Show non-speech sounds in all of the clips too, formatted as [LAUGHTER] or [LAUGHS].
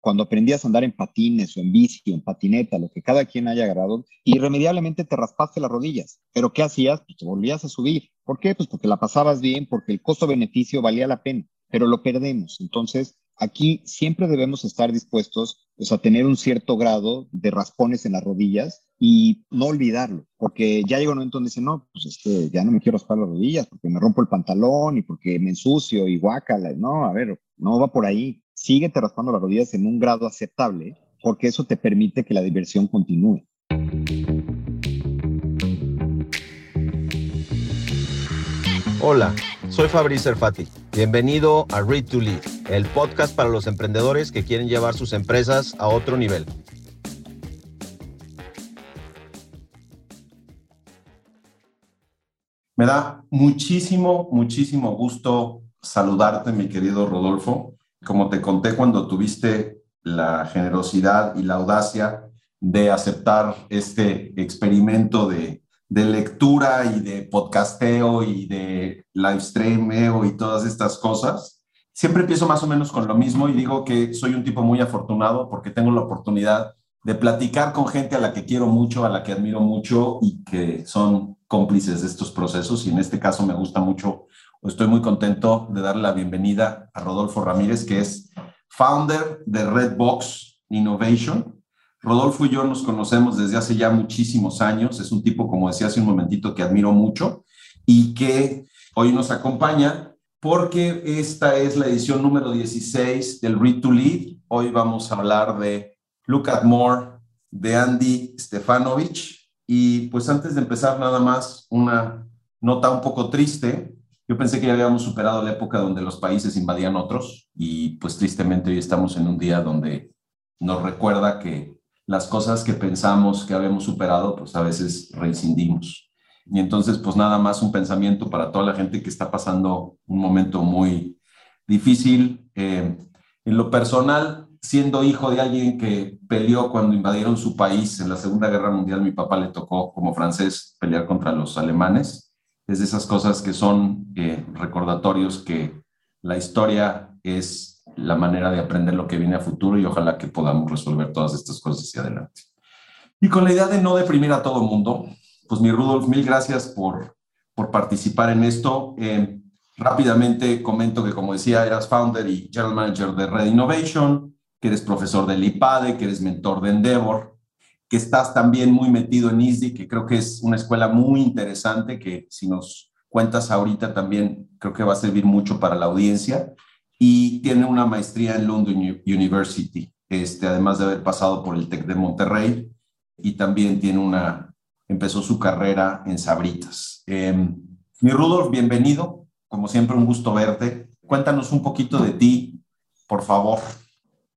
cuando aprendías a andar en patines o en bici en patineta, lo que cada quien haya agarrado, irremediablemente te raspaste las rodillas. Pero ¿qué hacías? Pues te volvías a subir. ¿Por qué? Pues porque la pasabas bien, porque el costo-beneficio valía la pena, pero lo perdemos. Entonces, aquí siempre debemos estar dispuestos pues, a tener un cierto grado de raspones en las rodillas y no olvidarlo, porque ya llega un momento donde dice, no, pues este, ya no me quiero raspar las rodillas porque me rompo el pantalón y porque me ensucio y guácala. No, a ver, no va por ahí. Síguete raspando las rodillas en un grado aceptable, porque eso te permite que la diversión continúe. Hola, soy Fabrice Erfati. Bienvenido a Read to Lead, el podcast para los emprendedores que quieren llevar sus empresas a otro nivel. Me da muchísimo, muchísimo gusto saludarte, mi querido Rodolfo. Como te conté cuando tuviste la generosidad y la audacia de aceptar este experimento de, lectura y de podcasteo y de live streameo y todas estas cosas, siempre empiezo más o menos con lo mismo y digo que soy un tipo muy afortunado porque tengo la oportunidad de platicar con gente a la que quiero mucho, a la que admiro mucho y que son cómplices de estos procesos. Y en este caso me gusta mucho Estoy muy contento de darle la bienvenida a Rodolfo Ramírez, que es founder de Redbox Innovation. Rodolfo y yo nos conocemos desde hace ya muchísimos años. Es un tipo, como decía hace un momentito, que admiro mucho y que hoy nos acompaña porque esta es la edición número 16 del Read to Lead. Hoy vamos a hablar de Look at More de Andy Stefanovich. Y pues antes de empezar, nada más una nota un poco triste. Yo pensé que ya habíamos superado la época donde los países invadían otros y pues tristemente hoy estamos en un día donde nos recuerda que las cosas que pensamos que habíamos superado pues a veces reincindimos. Y entonces pues nada más un pensamiento para toda la gente que está pasando un momento muy difícil. Eh, en lo personal, siendo hijo de alguien que peleó cuando invadieron su país en la Segunda Guerra Mundial, mi papá le tocó como francés pelear contra los alemanes es de esas cosas que son eh, recordatorios que la historia es la manera de aprender lo que viene a futuro y ojalá que podamos resolver todas estas cosas hacia adelante. Y con la idea de no deprimir a todo mundo, pues mi Rudolf, mil gracias por, por participar en esto. Eh, rápidamente comento que, como decía, eras founder y general manager de Red Innovation, que eres profesor del IPADE, que eres mentor de Endeavor, que estás también muy metido en ISDI, que creo que es una escuela muy interesante, que si nos cuentas ahorita también creo que va a servir mucho para la audiencia. Y tiene una maestría en London University, este, además de haber pasado por el TEC de Monterrey. Y también tiene una, empezó su carrera en Sabritas. Em, mi Rudolf, bienvenido. Como siempre, un gusto verte. Cuéntanos un poquito de ti, por favor.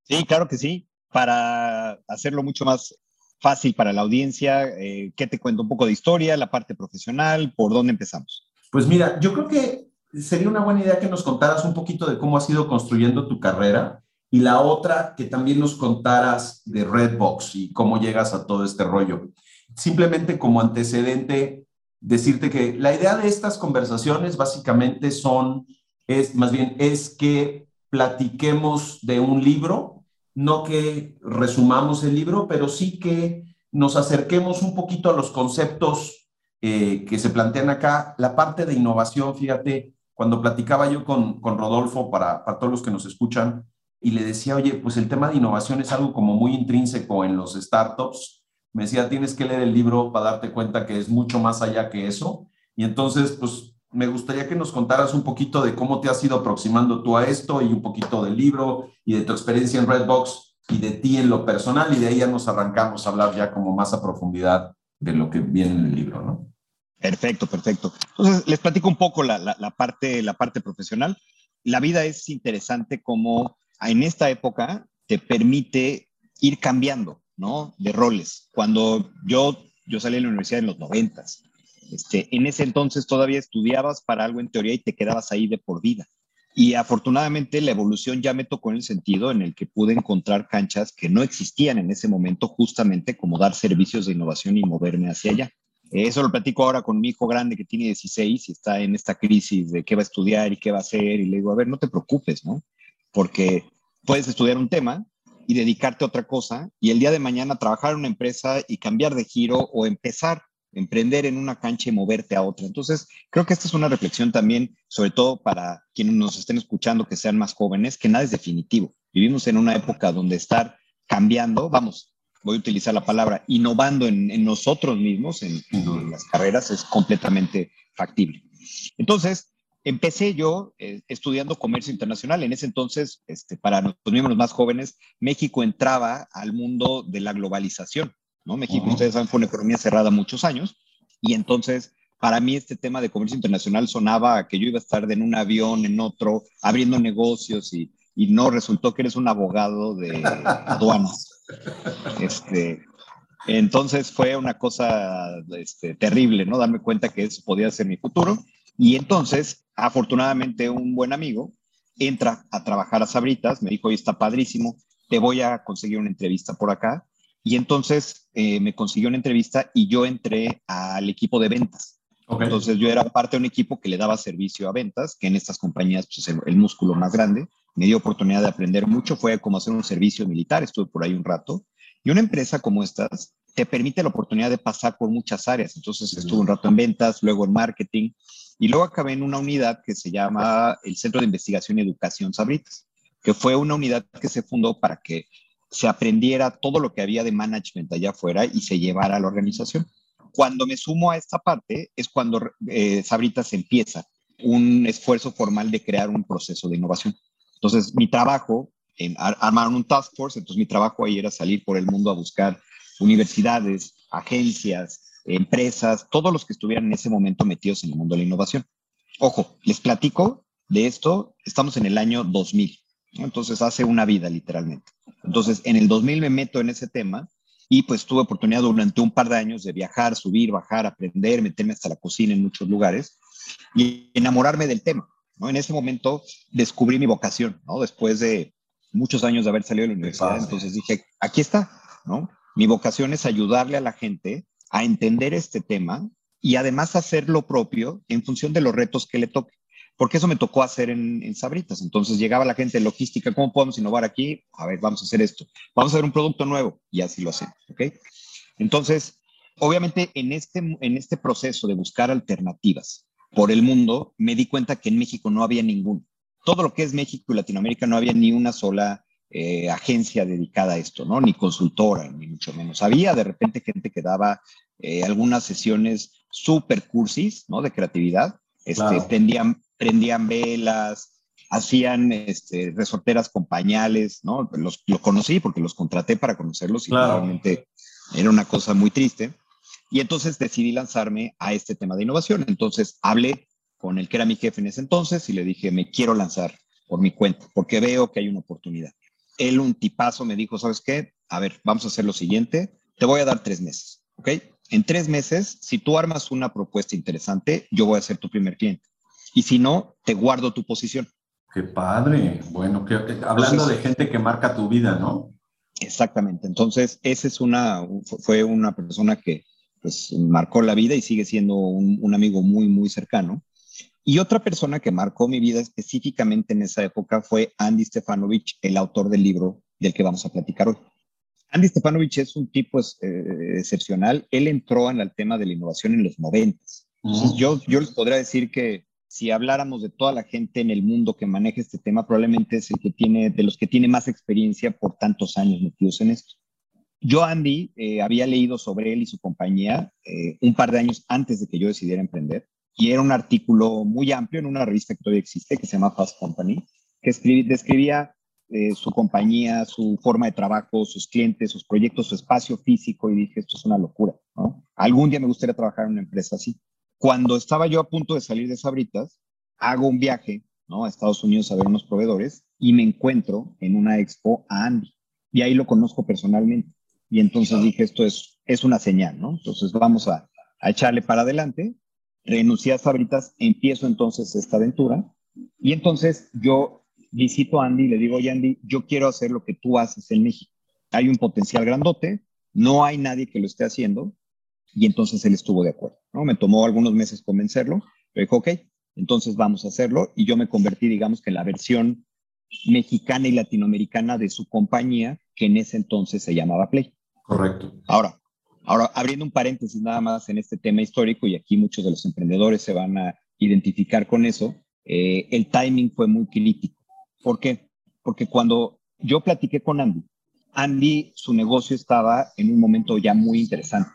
Sí, claro que sí. Para hacerlo mucho más fácil para la audiencia? Eh, ¿Qué te cuento? Un poco de historia, la parte profesional, ¿por dónde empezamos? Pues mira, yo creo que sería una buena idea que nos contaras un poquito de cómo has ido construyendo tu carrera y la otra, que también nos contaras de Redbox y cómo llegas a todo este rollo. Simplemente como antecedente, decirte que la idea de estas conversaciones básicamente son, es más bien, es que platiquemos de un libro no que resumamos el libro, pero sí que nos acerquemos un poquito a los conceptos eh, que se plantean acá. La parte de innovación, fíjate, cuando platicaba yo con, Rodolfo, para, para todos los que nos escuchan, y le decía, oye, pues el tema de innovación es algo como muy intrínseco en los startups. Me decía, tienes que leer el libro para darte cuenta que es mucho más allá que eso. Y entonces, pues me gustaría que nos contaras un poquito de cómo te has ido aproximando tú a esto y un poquito del libro y de tu experiencia en Redbox y de ti en lo personal y de ahí ya nos arrancamos a hablar ya como más a profundidad de lo que viene en el libro, ¿no? Perfecto, perfecto. Entonces, les platico un poco la, la, parte, la parte profesional. La vida es interesante como en esta época te permite ir cambiando, ¿no? De roles. Cuando yo, yo salí de la universidad en los noventas, este, en ese entonces todavía estudiabas para algo en teoría y te quedabas ahí de por vida. Y afortunadamente la evolución ya me tocó en el sentido en el que pude encontrar canchas que no existían en ese momento, justamente como dar servicios de innovación y moverme hacia allá. Eso lo platico ahora con mi hijo grande que tiene 16 y está en esta crisis de qué va a estudiar y qué va a hacer. Y le digo, a ver, no te preocupes, ¿no? Porque puedes estudiar un tema, y dedicarte a otra cosa y el día de mañana trabajar en una empresa y cambiar de giro o empezar, emprender en una cancha y moverte a otra. Entonces, creo que esta es una reflexión también, sobre todo para quienes nos estén escuchando que sean más jóvenes, que nada es definitivo. Vivimos en una época donde estar cambiando, vamos, voy a utilizar la palabra, innovando en, nosotros mismos, en, en las carreras, es completamente factible. Entonces, empecé yo eh, estudiando comercio internacional. En ese entonces, este, para los miembros más jóvenes, México entraba al mundo de la globalización. ¿No? México, ustedes saben, fue una economía cerrada muchos años. Y entonces, para mí, este tema de comercio internacional sonaba que yo iba a estar en un avión, en otro, abriendo negocios y, y no resultó que eres un abogado de [LAUGHS] aduanas. Este, entonces fue una cosa este, terrible, ¿no? Darme cuenta que eso podía ser mi futuro. Y entonces, afortunadamente, un buen amigo entra a trabajar a Sabritas, me dijo, oye, está padrísimo, te voy a conseguir una entrevista por acá. Y entonces eh, me consiguió una entrevista y yo entré al equipo de ventas. Entonces yo era parte de un equipo que le daba servicio a ventas, que en estas compañías pues, el, el, músculo más grande. Me dio oportunidad de aprender mucho, fue como hacer un servicio militar, estuve por ahí un rato. Y una empresa como estas te permite la oportunidad de pasar por muchas áreas. Entonces estuve un rato en ventas, luego en marketing, y luego acabé en una unidad que se llama el Centro de Investigación y Educación Sabritas, que fue una unidad que se fundó para que se aprendiera todo lo que había de management allá afuera y se llevara a la organización. Cuando me sumo a esta parte es cuando eh, Sabritas empieza un esfuerzo formal de crear un proceso de innovación. Entonces, mi trabajo, en, armaron un task force, entonces mi trabajo ahí era salir por el mundo a buscar universidades, agencias, empresas, todos los que estuvieran en ese momento metidos en el mundo de la innovación. Ojo, les platico de esto, estamos en el año 2000, entonces hace una vida literalmente. Entonces, en el 2000 me meto en ese tema y pues tuve oportunidad durante un par de años de viajar, subir, bajar, aprender, meterme hasta la cocina en muchos lugares y enamorarme del tema. ¿no? En ese momento descubrí mi vocación, ¿no? Después de muchos años de haber salido de la universidad, entonces dije, aquí está, ¿no? Mi vocación es ayudarle a la gente a entender este tema y además hacer lo propio en función de los retos que le toque. Porque eso me tocó hacer en, Sabritas. Entonces llegaba la gente de logística, ¿cómo podemos innovar aquí? A ver, vamos a hacer esto. Vamos a hacer un producto nuevo y así lo hacemos, ¿ok? Entonces, obviamente en este, en este proceso de buscar alternativas por el mundo, me di cuenta que en México no había ninguno. Todo lo que es México y Latinoamérica no había ni una sola eh, agencia dedicada a esto, ¿no? Ni consultora, ni mucho menos. Había de repente gente que daba eh, algunas sesiones super cursis, ¿no? De creatividad. Este, prendían, prendían velas, hacían este, resorteras con pañales, ¿no? Los, lo conocí porque los contraté para conocerlos y realmente era una cosa muy triste. Y entonces decidí lanzarme a este tema de innovación. Entonces hablé con el que era mi jefe en ese entonces y le dije, me quiero lanzar por mi cuenta, porque veo que hay una oportunidad él un tipazo me dijo, ¿sabes qué? A ver, vamos a hacer lo siguiente, te voy a dar tres meses, ¿ok? En tres meses, si tú armas una propuesta interesante, yo voy a ser tu primer cliente. Y si no, te guardo tu posición. Qué padre. Bueno, que, hablando de gente que marca tu vida, ¿no? Exactamente. Entonces, ese es una, fue una persona que pues marcó la vida y sigue siendo un, un amigo muy, muy cercano. Y otra persona que marcó mi vida específicamente en esa época fue Andy Stefanovich, el autor del libro del que vamos a platicar hoy. Andy Stefanovich es un tipo eh, excepcional. Él entró en el tema de la innovación en los noventas. yo, yo les podría decir que si habláramos de toda la gente en el mundo que maneja este tema, probablemente es el que tiene, de los que tiene más experiencia por tantos años metidos en esto. Yo, Andy, eh, había leído sobre él y su compañía eh, un par de años antes de que yo decidiera emprender y era un artículo muy amplio en una revista que todavía existe, que se llama Fast Company, que describía eh, su compañía, su forma de trabajo, sus clientes, sus proyectos, su espacio físico, y dije, esto es una locura, ¿no? Algún día me gustaría trabajar en una empresa así. Cuando estaba yo a punto de salir de Sabritas, hago un viaje, ¿no? A Estados Unidos a ver unos proveedores y me encuentro en una expo a Andy. Y ahí lo conozco personalmente. Y entonces dije, esto es, es una señal, ¿no? Entonces vamos a, a echarle para adelante renuncié a Sabritas, empiezo entonces esta aventura y entonces yo visito a Andy y le digo, oye Andy, yo quiero hacer lo que tú haces en México. Hay un potencial grandote, no hay nadie que lo esté haciendo y entonces él estuvo de acuerdo. ¿no? Me tomó algunos meses convencerlo, pero dijo, ok, entonces vamos a hacerlo y yo me convertí, digamos que en la versión mexicana y latinoamericana de su compañía, que en ese entonces se llamaba Play. Correcto. Ahora, ahora abriendo un paréntesis nada más en este tema histórico, y aquí muchos de los emprendedores se van a identificar con eso, eh, el timing fue muy crítico. ¿Por qué? Porque cuando yo platiqué con Andy, Andy, su negocio estaba en un momento ya muy interesante.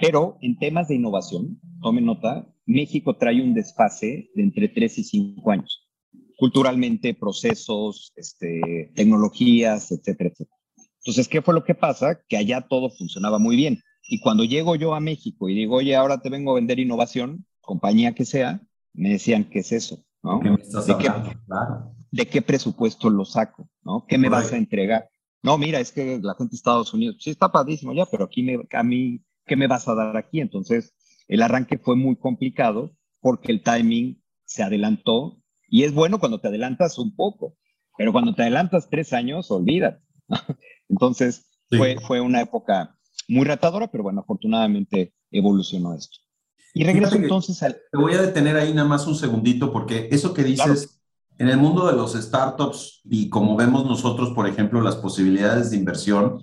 Pero en temas de innovación, tome nota, México trae un desfase de entre 3 y 5 años. Culturalmente, procesos, este, tecnologías, etcétera, etcétera. Entonces, ¿qué fue lo que pasa? Que allá todo funcionaba muy bien. Y cuando llego yo a México y digo, oye, ahora te vengo a vender innovación, compañía que sea, me decían, ¿qué es eso? ¿No? ¿Qué ¿De, qué, Claro. ¿De qué presupuesto lo saco? ¿no? ¿Qué me vas a entregar? No, mira, es que la gente de Estados Unidos, sí está padrísimo ya, pero aquí me, a mí, ¿qué me vas a dar aquí? Entonces, el arranque fue muy complicado porque el timing se adelantó y es bueno cuando te adelantas un poco, pero cuando te adelantas tres años, olvídate. [LAUGHS] Entonces, sí. fue, fue una época muy retadora, pero bueno, afortunadamente evolucionó esto. Y regreso entonces al... Te voy a detener ahí nada más un segundito porque eso que dices... Claro en el mundo de los startups y como vemos nosotros, por ejemplo, las posibilidades de inversión, uh.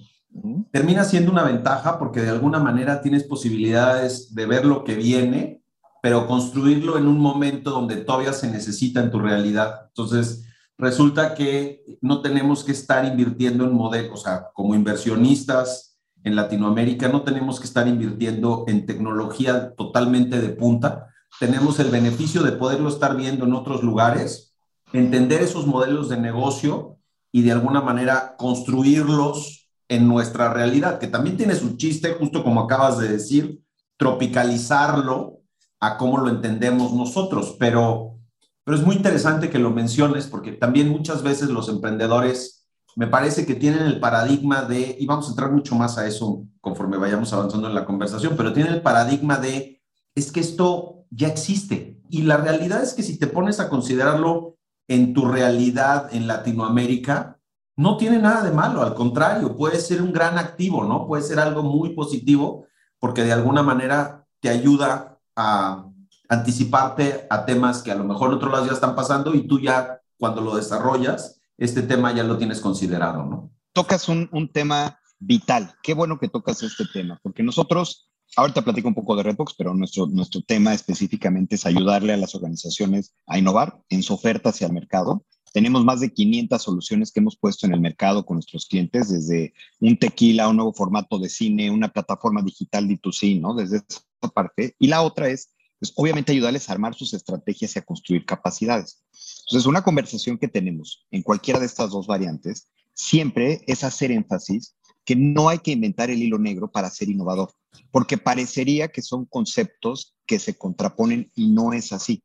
Termina siendo una ventaja porque de alguna manera tienes posibilidades de ver lo que viene, pero construirlo en un momento donde todavía se necesita en tu realidad. Entonces, resulta que no tenemos que estar invirtiendo en modelos, o sea, como inversionistas en Latinoamérica, no tenemos que estar invirtiendo en tecnología totalmente de punta. Tenemos el beneficio de poderlo estar viendo en otros lugares entender esos modelos de negocio y de alguna manera construirlos en nuestra realidad, que también tiene su chiste, justo como acabas de decir, tropicalizarlo a cómo lo entendemos nosotros, pero, pero es muy interesante que lo menciones porque también muchas veces los emprendedores me parece que tienen el paradigma de, y vamos a entrar mucho más a eso conforme vayamos avanzando en la conversación, pero tienen el paradigma de, es que esto ya existe. Y la realidad es que si te pones a considerarlo en tu realidad en Latinoamérica, no tiene nada de malo, al contrario, puede ser un gran activo, ¿no? Puede ser algo muy positivo porque de alguna manera te ayuda a anticiparte a temas que a lo mejor otros lados ya están pasando y tú ya cuando lo desarrollas, este tema ya lo tienes considerado, ¿no? Tocas un, un tema vital. Qué bueno que tocas este tema, porque nosotros Ahorita platico un poco de Redbox, pero nuestro, nuestro tema específicamente es ayudarle a las organizaciones a innovar en su oferta hacia el mercado. Tenemos más de 500 soluciones que hemos puesto en el mercado con nuestros clientes, desde un tequila, un nuevo formato de cine, una plataforma digital D2C, ¿no? Desde esa parte. Y la otra es, pues, obviamente, ayudarles a armar sus estrategias y a construir capacidades. Entonces, una conversación que tenemos en cualquiera de estas dos variantes siempre es hacer énfasis que no hay que inventar el hilo negro para ser innovador, porque parecería que son conceptos que se contraponen y no es así.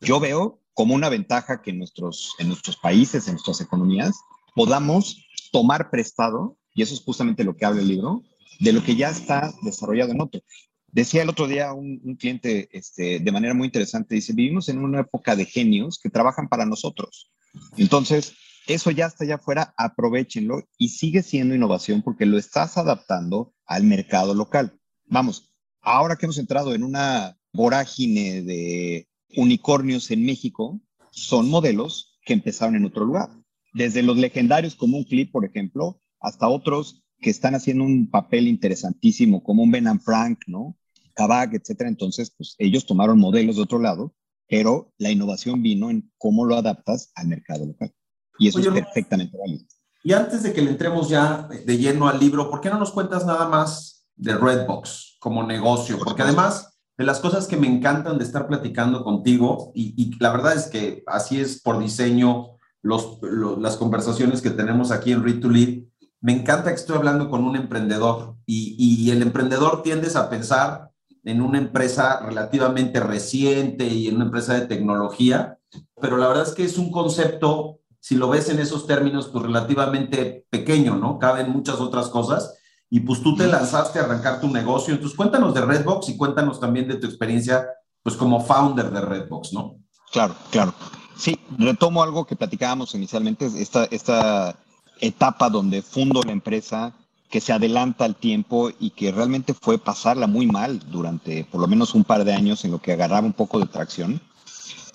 Yo veo como una ventaja que en nuestros, en nuestros países, en nuestras economías, podamos tomar prestado, y eso es justamente lo que habla el libro, de lo que ya está desarrollado en otro. Decía el otro día un, cliente este, de manera muy interesante, dice, vivimos en una época de genios que trabajan para nosotros. Entonces, eso ya está allá afuera, aprovechenlo y sigue siendo innovación porque lo estás adaptando al mercado local. Vamos, ahora que hemos entrado en una vorágine de unicornios en México, son modelos que empezaron en otro lugar. Desde los legendarios como un clip, por ejemplo, hasta otros que están haciendo un papel interesantísimo, como un Ben and Frank, ¿no? Kabak, etcétera. Entonces, pues ellos tomaron modelos de otro lado, pero la innovación vino en cómo lo adaptas al mercado local. Y eso Oye, es perfectamente válido. Y antes de que le entremos ya de lleno al libro, ¿por qué no nos cuentas nada más de Redbox como negocio? Porque además las cosas que me encantan de estar platicando contigo, y, la verdad es que así es por diseño los, las conversaciones que tenemos aquí en Read to Lead, me encanta que estoy hablando con un emprendedor y, y el emprendedor tiendes a pensar en una empresa relativamente reciente y en una empresa de tecnología, pero la verdad es que es un concepto si lo ves en esos términos, pues relativamente pequeño, ¿no? Caben muchas otras cosas. Y pues tú te lanzaste a arrancar tu negocio. Entonces cuéntanos de Redbox y cuéntanos también de tu experiencia, pues como founder de Redbox, ¿no? Claro, claro. Sí, retomo algo que platicábamos inicialmente, esta, esta etapa donde fundo la empresa, que se adelanta al tiempo y que realmente fue pasarla muy mal durante por lo menos un par de años en lo que agarraba un poco de tracción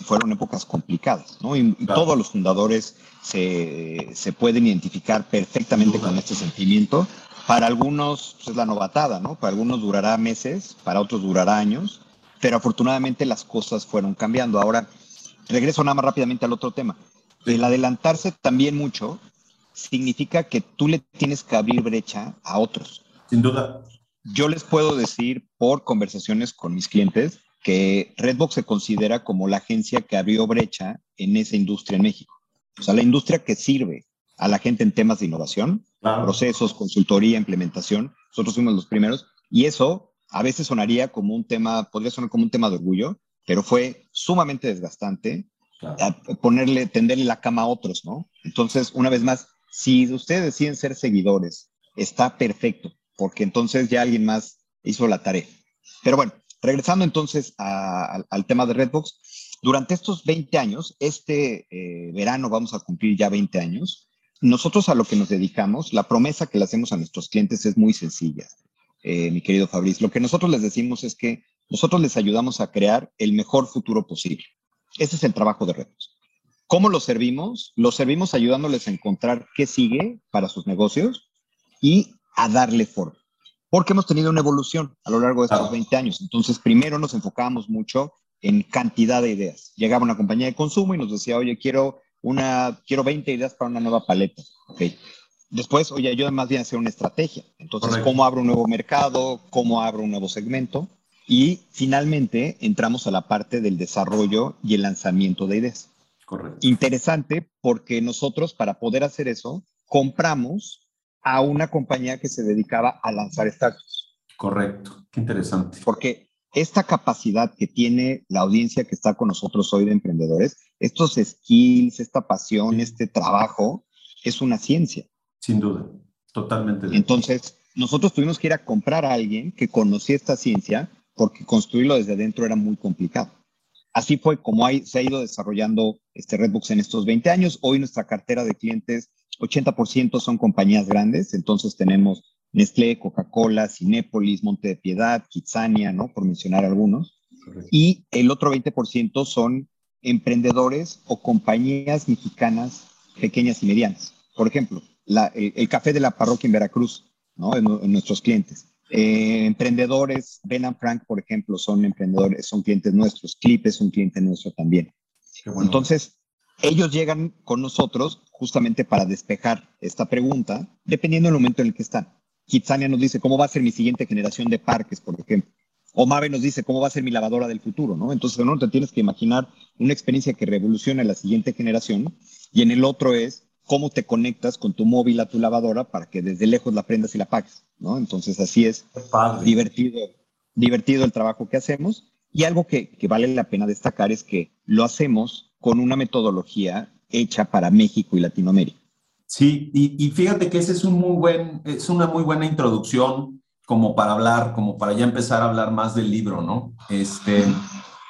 fueron épocas complicadas, ¿no? Y, todos los fundadores se, se, pueden identificar perfectamente con este sentimiento. Para algunos pues, es la novatada, ¿no? Para algunos durará meses, para otros durará años, pero afortunadamente las cosas fueron cambiando. Ahora, regreso nada más rápidamente al otro tema. El adelantarse también mucho significa que tú le tienes que abrir brecha a otros. Sin duda. Yo les puedo decir por conversaciones con mis clientes que Redbox se considera como la agencia que abrió brecha en esa industria en México. O sea, la industria que sirve a la gente en temas de innovación, procesos, consultoría, implementación. Nosotros fuimos los primeros y eso a veces sonaría como un tema, podría sonar como un tema de orgullo, pero fue sumamente desgastante ponerle, tenderle la cama a otros, ¿no? Entonces, una vez más, si ustedes deciden ser seguidores, está perfecto, porque entonces ya alguien más hizo la tarea. Pero bueno, regresando entonces al tema de Redbox, durante estos 20 años, este eh, verano vamos a cumplir ya 20 años, nosotros a lo que nos dedicamos, la promesa que le hacemos a nuestros clientes es muy sencilla, eh, mi querido Fabriz. Lo que nosotros les decimos es que nosotros les ayudamos a crear el mejor futuro posible. Ese es el trabajo de Redbox. ¿Cómo los servimos? Los servimos ayudándoles a encontrar qué sigue para sus negocios y a darle forma. Porque hemos tenido una evolución a lo largo de estos 20 años. Entonces, primero nos enfocábamos mucho en cantidad de ideas. Llegaba una compañía de consumo y nos decía, oye, quiero, una, quiero 20 ideas para una nueva paleta. Okay. Después, oye, yo más bien hacer una estrategia. Entonces, ¿cómo abro un nuevo mercado? ¿Cómo abro un nuevo segmento? Y finalmente entramos a la parte del desarrollo y el lanzamiento de ideas. Correcto. Interesante porque nosotros para poder hacer eso compramos a una compañía que se dedicaba a lanzar startups. Correcto, qué interesante. Porque esta capacidad que tiene la audiencia que está con nosotros hoy de emprendedores, estos skills, esta pasión, este trabajo, es una ciencia. Sin duda, totalmente. Entonces, nosotros tuvimos que ir a comprar a alguien que conocía esta ciencia porque construirlo desde dentro era muy complicado. Así fue como hay, se ha ido desarrollando este Redbox en estos 20 años. Hoy nuestra cartera de clientes, 80% son compañías grandes, entonces tenemos Nestlé, Coca-Cola, Cinépolis, Monte de Piedad, Kitsania, ¿no? Por mencionar algunos. Y el otro 20% son emprendedores o compañías mexicanas pequeñas y medianas. Por ejemplo, el, café de la parroquia en Veracruz, ¿no? en nuestros clientes. Eh, emprendedores, Ben and Frank, por ejemplo, son emprendedores, son clientes nuestros. Clip es un cliente nuestro también. Entonces, ellos llegan con nosotros justamente para despejar esta pregunta, dependiendo del momento en el que están. Kitsania nos dice cómo va a ser mi siguiente generación de parques, por ejemplo. O Mave nos dice cómo va a ser mi lavadora del futuro, ¿no? Entonces, en uno te tienes que imaginar una experiencia que revolucione a la siguiente generación y en el otro es cómo te conectas con tu móvil a tu lavadora para que desde lejos la prendas y la apagues, ¿no? Entonces así es divertido, divertido el trabajo que hacemos. Y algo que, que, vale la pena destacar es que lo hacemos con una metodología hecha para México y Latinoamérica. Sí, y, y fíjate que ese es, un muy buen, es una muy buena introducción como para hablar, como para ya empezar a hablar más del libro, ¿no? Este,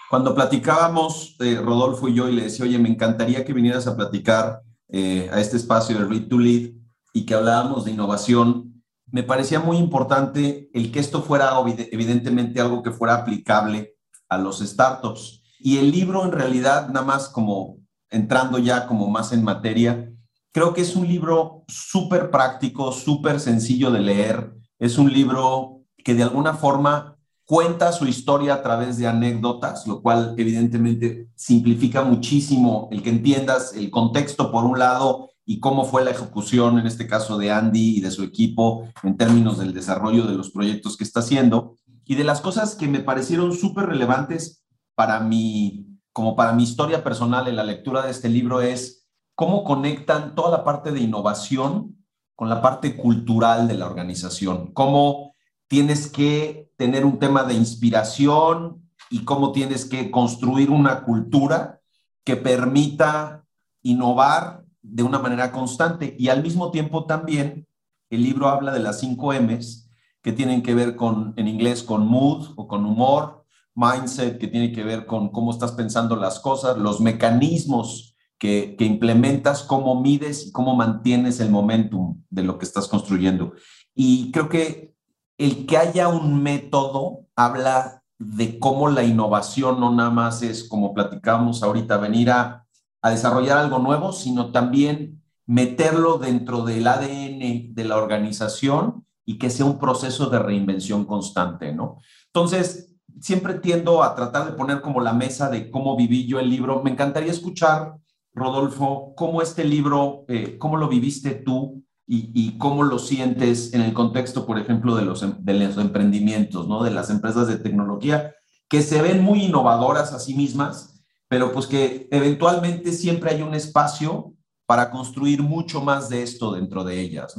cuando platicábamos, eh, Rodolfo y yo, y le decía, oye, me encantaría que vinieras a platicar eh, a este espacio de Read to Lead y que hablábamos de innovación, me parecía muy importante el que esto fuera evidentemente algo que fuera aplicable a los startups. Y el libro en realidad, nada más como entrando ya como más en materia, creo que es un libro súper práctico, súper sencillo de leer. Es un libro que de alguna forma cuenta su historia a través de anécdotas, lo cual evidentemente simplifica muchísimo el que entiendas el contexto por un lado y cómo fue la ejecución, en este caso de Andy y de su equipo, en términos del desarrollo de los proyectos que está haciendo. Y de las cosas que me parecieron súper relevantes para mi, como para mi historia personal en la lectura de este libro es cómo conectan toda la parte de innovación con la parte cultural de la organización, cómo tienes que tener un tema de inspiración y cómo tienes que construir una cultura que permita innovar de una manera constante. Y al mismo tiempo también el libro habla de las cinco M's que tienen que ver con, en inglés, con mood o con humor, mindset, que tiene que ver con cómo estás pensando las cosas, los mecanismos que, implementas, cómo mides y cómo mantienes el momentum de lo que estás construyendo. Y creo que el que haya un método habla de cómo la innovación no nada más es, como platicamos ahorita, venir a, a desarrollar algo nuevo, sino también meterlo dentro del ADN de la organización y que sea un proceso de reinvención constante, ¿no? Entonces, siempre tiendo a tratar de poner como la mesa de cómo viví yo el libro. Me encantaría escuchar, Rodolfo, cómo este libro, eh, cómo lo viviste tú y, cómo lo sientes en el contexto, por ejemplo, de los, em, de los emprendimientos, ¿no? De las empresas de tecnología que se ven muy innovadoras a sí mismas, pero pues que eventualmente siempre hay un espacio para construir mucho más de esto dentro de ellas.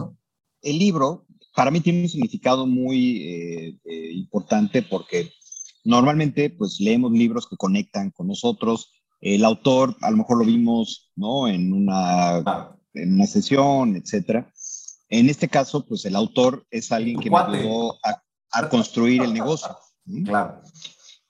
El libro para mí tiene un significado muy eh, eh, importante porque normalmente pues leemos libros que conectan con nosotros. El autor a lo mejor lo vimos, ¿no? En una, en una sesión, etcétera. En este caso, pues el autor es alguien que me ayudó a, construir el negocio. Claro.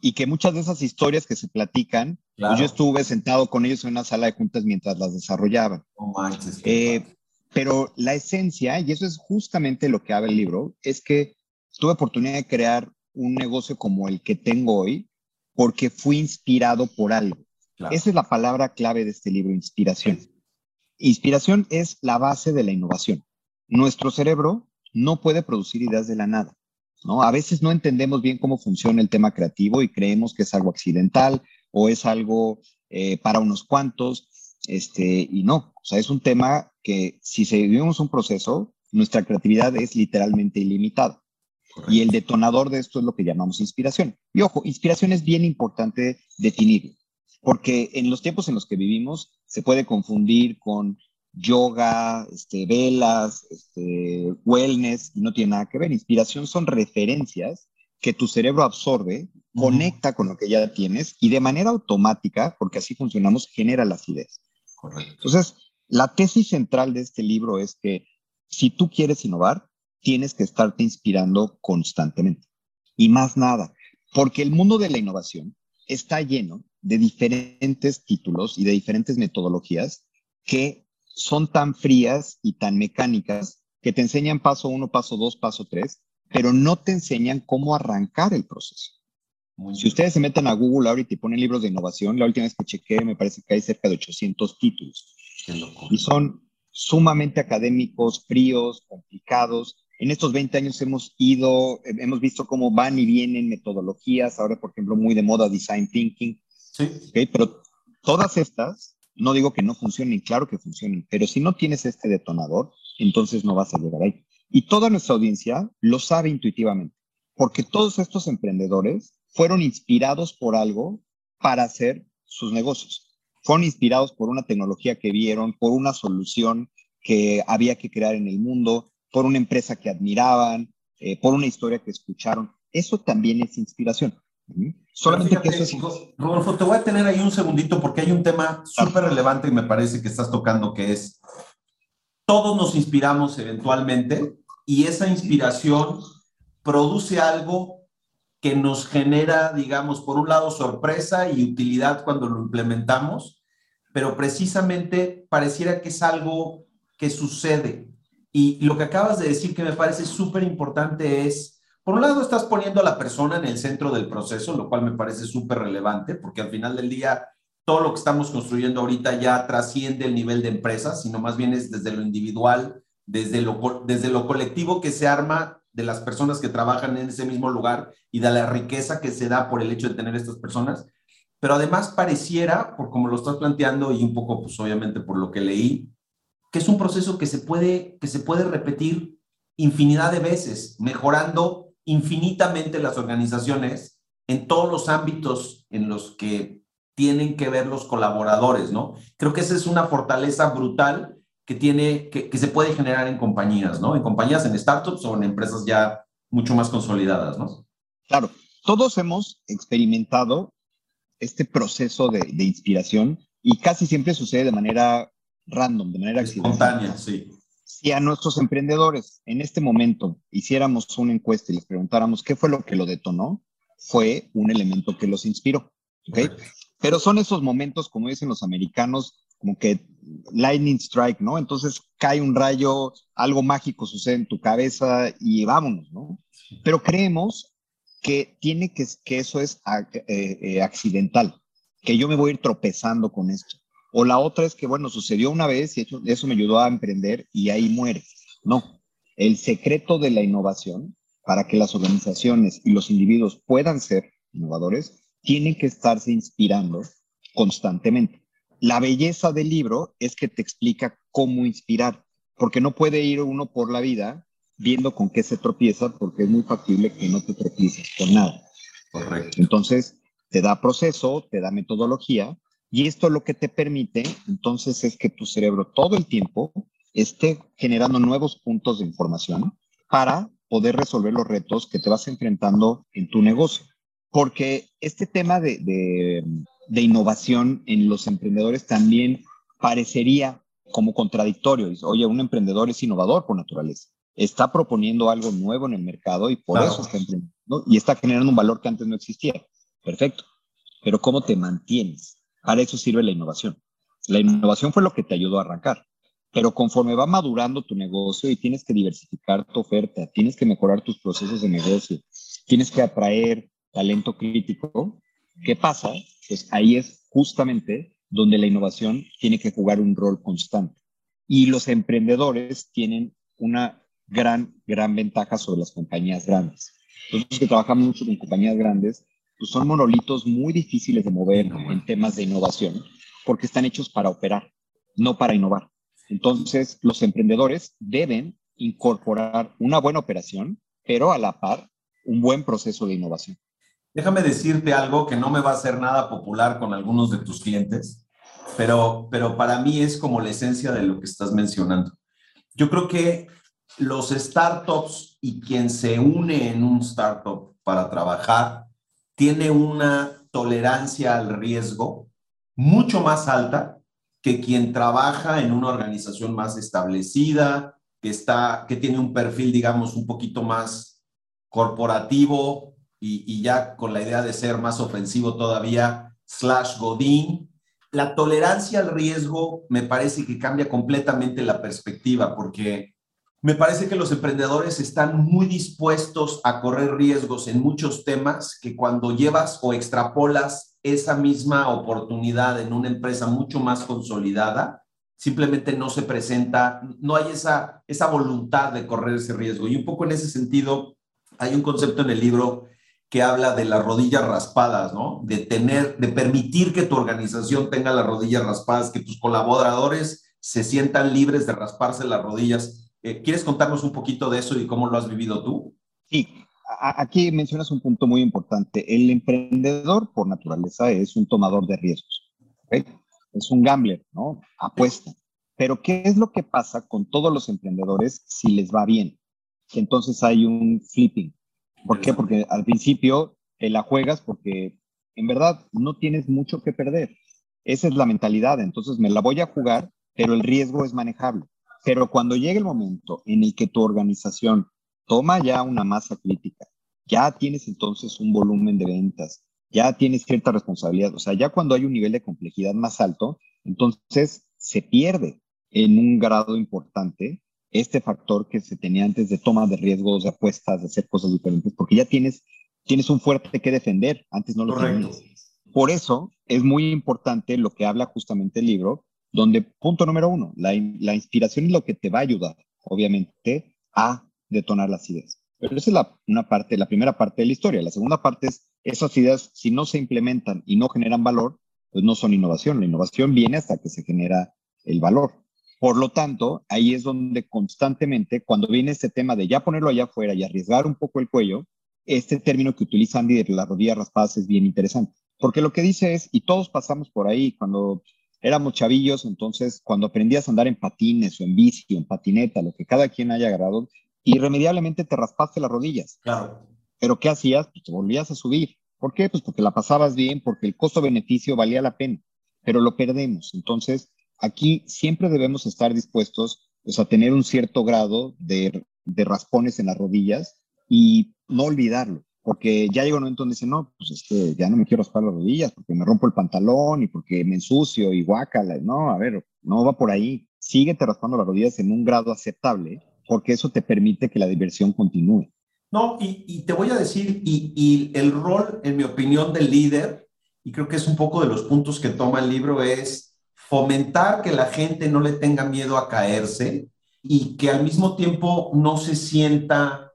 Y que muchas de esas historias que se platican, pues yo estuve sentado con ellos en una sala de juntas mientras las desarrollaban. Oh, manches, eh, pero la esencia, y eso es justamente lo que habla el libro, es que tuve oportunidad de crear un negocio como el que tengo hoy porque fui inspirado por algo. Esa es la palabra clave de este libro, inspiración. Inspiración es la base de la innovación. Nuestro cerebro no puede producir ideas de la nada. ¿no? A veces no entendemos bien cómo funciona el tema creativo y creemos que es algo accidental o es algo eh, para unos cuantos, este, y no, o sea, es un tema que si seguimos un proceso, nuestra creatividad es literalmente ilimitada. Y el detonador de esto es lo que llamamos inspiración. Y ojo, inspiración es bien importante definirlo, porque en los tiempos en los que vivimos se puede confundir con yoga, este, velas, este, wellness, y no tiene nada que ver. Inspiración son referencias que tu cerebro absorbe, conecta con lo que ya tienes y de manera automática, porque así funcionamos, genera las ideas. Correcto. Entonces, la tesis central de este libro es que si tú quieres innovar, tienes que estarte inspirando constantemente. Y más nada, porque el mundo de la innovación está lleno de diferentes títulos y de diferentes metodologías que son tan frías y tan mecánicas que te enseñan paso uno, paso dos, paso tres, pero no te enseñan cómo arrancar el proceso. si ustedes se meten a Google ahorita y ponen libros de innovación, la última vez que chequé me parece que hay cerca de 800 títulos. Y son sumamente académicos, fríos, complicados. En estos 20 años hemos ido, hemos visto cómo van y vienen metodologías, ahora por ejemplo muy de moda design thinking, pero todas estas, no digo que no funcionen, claro que funcionen, pero si no tienes este detonador, entonces no vas a llegar ahí. Y toda nuestra audiencia lo sabe intuitivamente, porque todos estos emprendedores fueron inspirados por algo para hacer sus negocios fueron inspirados por una tecnología que vieron, por una solución que había que crear en el mundo, por una empresa que admiraban, eh, por una historia que escucharon. Eso también es inspiración. Solamente que eso es... Rodolfo, te voy a tener ahí un segundito porque hay un tema súper relevante y me parece que estás tocando, que es, todos nos inspiramos eventualmente y esa inspiración produce algo que nos genera, digamos, por un lado sorpresa y utilidad cuando lo implementamos, pero precisamente pareciera que es algo que sucede. Y lo que acabas de decir que me parece súper importante es, por un lado, estás poniendo a la persona en el centro del proceso, lo cual me parece súper relevante, porque al final del día, todo lo que estamos construyendo ahorita ya trasciende el nivel de empresa, sino más bien es desde lo individual, desde lo, desde lo colectivo que se arma de las personas que trabajan en ese mismo lugar y de la riqueza que se da por el hecho de tener estas personas. Pero además pareciera, por como lo estás planteando y un poco, pues obviamente por lo que leí, que es un proceso que se puede, que se puede repetir infinidad de veces, mejorando infinitamente las organizaciones en todos los ámbitos en los que tienen que ver los colaboradores, ¿no? Creo que esa es una fortaleza brutal que tiene, que, que se puede generar en compañías, ¿no? En compañías, en startups o en empresas ya mucho más consolidadas, ¿no? Claro, todos hemos experimentado este proceso de, inspiración y casi siempre sucede de manera random, de manera espontánea, sí. Si a nuestros emprendedores en este momento hiciéramos una encuesta y les preguntáramos qué fue lo que lo detonó, fue un elemento que los inspiró. ¿okay? Pero son esos momentos, como dicen los americanos, como que lightning strike, ¿no? Entonces cae un rayo, algo mágico sucede en tu cabeza y vámonos, ¿no? Pero creemos que tiene que, que eso es eh, eh, accidental, que yo me voy a ir tropezando con esto. O la otra es que, bueno, sucedió una vez y eso, eso me ayudó a emprender y ahí muere. No, el secreto de la innovación para que las organizaciones y los individuos puedan ser innovadores, tienen que estarse inspirando constantemente. La belleza del libro es que te explica cómo inspirar, porque no puede ir uno por la vida viendo con qué se tropieza, porque es muy factible que no te tropieces con nada. Correcto. Entonces, te da proceso, te da metodología, y esto lo que te permite, entonces, es que tu cerebro todo el tiempo esté generando nuevos puntos de información para poder resolver los retos que te vas enfrentando en tu negocio. Porque este tema de, de, innovación en los emprendedores también parecería como contradictorio. Oye, un emprendedor es innovador por naturaleza. Está proponiendo algo nuevo en el mercado y por eso está emprendiendo. Y está generando un valor que antes no existía. Perfecto. Pero ¿cómo te mantienes? Para eso sirve la innovación. La innovación fue lo que te ayudó a arrancar. Pero conforme va madurando tu negocio y tienes que diversificar tu oferta, tienes que mejorar tus procesos de negocio, tienes que atraer talento crítico, ¿qué pasa? Pues ahí es justamente donde la innovación tiene que jugar un rol constante. Y los emprendedores tienen una gran, gran ventaja sobre las compañías grandes. Nosotros que trabajamos mucho con compañías grandes, pues son monolitos muy difíciles de mover en temas de innovación porque están hechos para operar, no para innovar. Entonces, los emprendedores deben incorporar una buena operación, pero a la par un buen proceso de innovación. Déjame decirte algo que no me va a hacer nada popular con algunos de tus clientes, pero, pero para mí es como la esencia de lo que estás mencionando. Yo creo que los startups y quien se une en un startup para trabajar tiene una tolerancia al riesgo mucho más alta que quien trabaja en una organización más establecida, que, está, que tiene un perfil, digamos, un poquito más corporativo y, ya con la idea de ser más ofensivo todavía, slash Godín. La tolerancia al riesgo me parece que cambia completamente la perspectiva porque me parece que los emprendedores están muy dispuestos a correr riesgos en muchos temas que cuando llevas o extrapolas esa misma oportunidad en una empresa mucho más consolidada, simplemente no se presenta, no hay esa, esa voluntad de correr ese riesgo. Y un poco en ese sentido, hay un concepto en el libro que habla de las rodillas raspadas, ¿no? De tener, de permitir que tu organización tenga las rodillas raspadas, que tus colaboradores se sientan libres de rasparse las rodillas. Eh, ¿Quieres contarnos un poquito de eso y cómo lo has vivido tú? Sí, aquí mencionas un punto muy importante. El emprendedor, por naturaleza, es un tomador de riesgos. Es un gambler, ¿no? Apuesta. Pero, ¿qué es lo que pasa con todos los emprendedores si les va bien? Entonces hay un flipping. ¿Por qué? Porque al principio te la juegas porque en verdad no tienes mucho que perder. Esa es la mentalidad. Entonces me la voy a jugar, pero el riesgo es manejable. Pero cuando llegue el momento en el que tu organización toma ya una masa crítica, ya tienes entonces un volumen de ventas, ya tienes cierta responsabilidad, o sea, ya cuando hay un nivel de complejidad más alto, entonces se pierde en un grado importante este factor que se tenía antes de toma de riesgos, de apuestas, de hacer cosas diferentes, porque ya tienes, tienes un fuerte que defender, antes no lo tenías. Por eso es muy importante lo que habla justamente el libro, donde punto número uno, la, la inspiración es lo que te va a ayudar, obviamente, a detonar las ideas. Pero esa es la, una parte, la primera parte de la historia. La segunda parte es, esas ideas, si no se implementan y no generan valor, pues no son innovación. La innovación viene hasta que se genera el valor. Por lo tanto, ahí es donde constantemente, cuando viene este tema de ya ponerlo allá afuera y arriesgar un poco el cuello, este término que utiliza Andy de las rodillas raspadas es bien interesante. Porque lo que dice es, y todos pasamos por ahí, cuando éramos chavillos, entonces cuando aprendías a andar en patines o en bici o en patineta, lo que cada quien haya agarrado, irremediablemente te raspaste las rodillas. Claro. Pero ¿qué hacías? Pues te volvías a subir. ¿Por qué? Pues porque la pasabas bien, porque el costo-beneficio valía la pena, pero lo perdemos. Entonces, aquí siempre debemos estar dispuestos pues, a tener un cierto grado de, de raspones en las rodillas y no olvidarlo, porque ya llega un momento donde dice, no, pues es que ya no me quiero raspar las rodillas porque me rompo el pantalón y porque me ensucio y guácala. No, a ver, no va por ahí. Síguete raspando las rodillas en un grado aceptable porque eso te permite que la diversión continúe. No, y, te voy a decir, y, y, el rol, en mi opinión, del líder, y creo que es un poco de los puntos que toma el libro, es fomentar que la gente no le tenga miedo a caerse y que al mismo tiempo no se sienta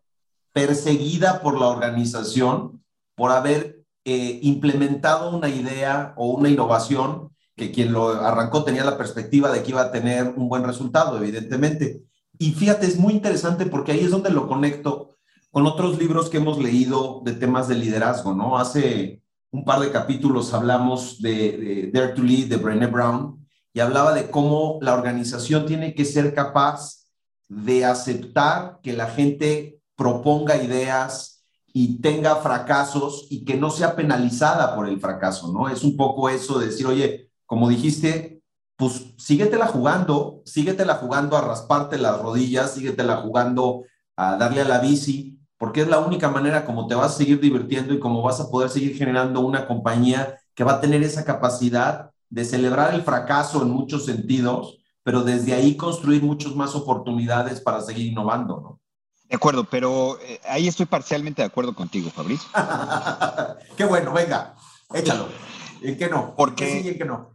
perseguida por la organización por haber eh, implementado una idea o una innovación que quien lo arrancó tenía la perspectiva de que iba a tener un buen resultado, evidentemente. Y fíjate, es muy interesante porque ahí es donde lo conecto con otros libros que hemos leído de temas de liderazgo, ¿no? Hace un par de capítulos hablamos de, Dare to Lead de Brené Brown y hablaba de cómo la organización tiene que ser capaz de aceptar que la gente proponga ideas y tenga fracasos y que no sea penalizada por el fracaso, ¿no? Es un poco eso de decir, oye, como dijiste, pues síguetela jugando, síguetela jugando a rasparte las rodillas, síguetela jugando a darle a la bici, porque es la única manera como te vas a seguir divirtiendo y como vas a poder seguir generando una compañía que va a tener esa capacidad de celebrar el fracaso en muchos sentidos, pero desde ahí construir muchas más oportunidades para seguir innovando, ¿no? De acuerdo, pero eh, ahí estoy parcialmente de acuerdo contigo, Fabricio. [LAUGHS] Qué bueno, venga, échalo. ¿En qué no? Porque sí en qué no?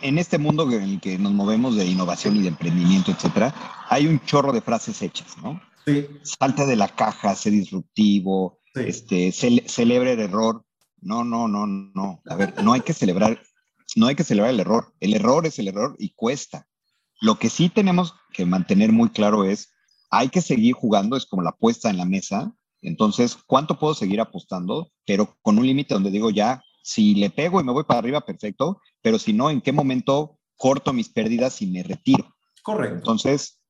En este mundo en el que nos movemos de innovación y de emprendimiento, etcétera, hay un chorro de frases hechas, ¿no? Sí. Salte de la caja, sé disruptivo, este, celebre el error. No, no, no, no. A ver, no hay que celebrar, no hay que celebrar el error. El error es el error y cuesta. Lo que sí tenemos que mantener muy claro es, hay que seguir jugando, es como la apuesta en la mesa. Entonces, ¿cuánto puedo seguir apostando? Pero con un límite donde digo ya, si le pego y me voy para arriba, perfecto, pero si no, ¿en qué momento corto mis pérdidas y me retiro? Correcto. Entonces,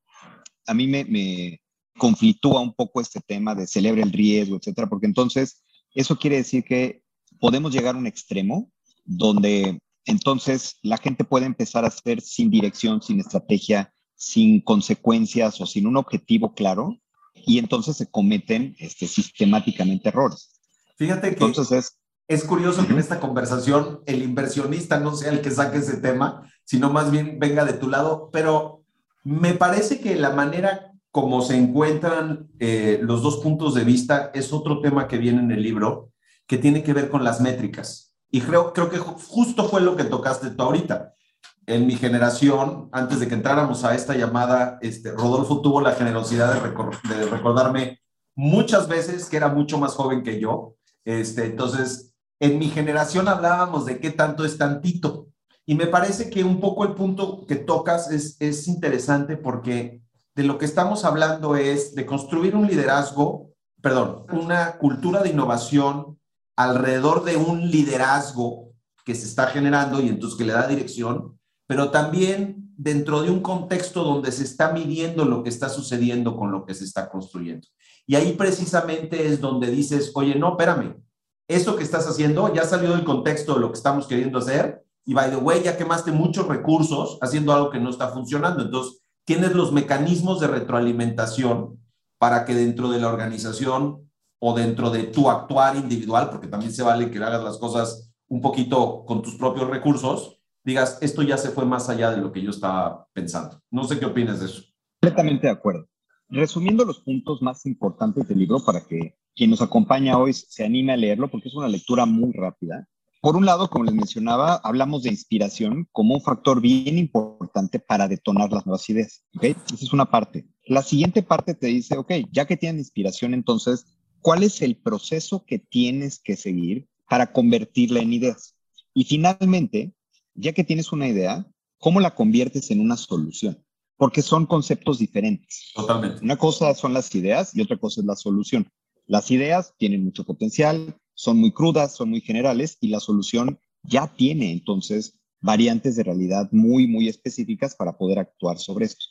a mí me, me conflictúa un poco este tema de celebre el riesgo, etcétera, porque entonces eso quiere decir que podemos llegar a un extremo donde entonces la gente puede empezar a hacer sin dirección, sin estrategia, sin consecuencias o sin un objetivo claro, y entonces se cometen este, sistemáticamente errores. Fíjate que entonces es, es curioso que en esta conversación el inversionista no sea el que saque ese tema, sino más bien venga de tu lado, pero me parece que la manera como se encuentran eh, los dos puntos de vista es otro tema que viene en el libro, que tiene que ver con las métricas. Y creo, creo que justo fue lo que tocaste tú ahorita. En mi generación, antes de que entráramos a esta llamada, este, Rodolfo tuvo la generosidad de, de recordarme muchas veces que era mucho más joven que yo. Este, entonces, en mi generación hablábamos de qué tanto es tantito. Y me parece que un poco el punto que tocas es, es interesante porque de lo que estamos hablando es de construir un liderazgo, perdón, una cultura de innovación alrededor de un liderazgo que se está generando y entonces que le da dirección, pero también dentro de un contexto donde se está midiendo lo que está sucediendo con lo que se está construyendo. Y ahí precisamente es donde dices, oye, no, espérame, esto que estás haciendo ya salió del contexto de lo que estamos queriendo hacer y by the way ya quemaste muchos recursos haciendo algo que no está funcionando. Entonces, tienes los mecanismos de retroalimentación para que dentro de la organización o dentro de tu actuar individual, porque también se vale que hagas las cosas un poquito con tus propios recursos, digas, esto ya se fue más allá de lo que yo estaba pensando. No sé qué opinas de eso. Completamente de acuerdo. Resumiendo los puntos más importantes del libro para que quien nos acompaña hoy se anime a leerlo porque es una lectura muy rápida. Por un lado, como les mencionaba, hablamos de inspiración como un factor bien importante para detonar las nuevas ideas. ¿okay? Esa es una parte. La siguiente parte te dice, ok, ya que tienes inspiración, entonces, ¿cuál es el proceso que tienes que seguir para convertirla en ideas? Y finalmente, ya que tienes una idea, ¿cómo la conviertes en una solución? Porque son conceptos diferentes. Totalmente. Una cosa son las ideas y otra cosa es la solución. Las ideas tienen mucho potencial, son muy crudas, son muy generales y la solución ya tiene entonces variantes de realidad muy, muy específicas para poder actuar sobre esto.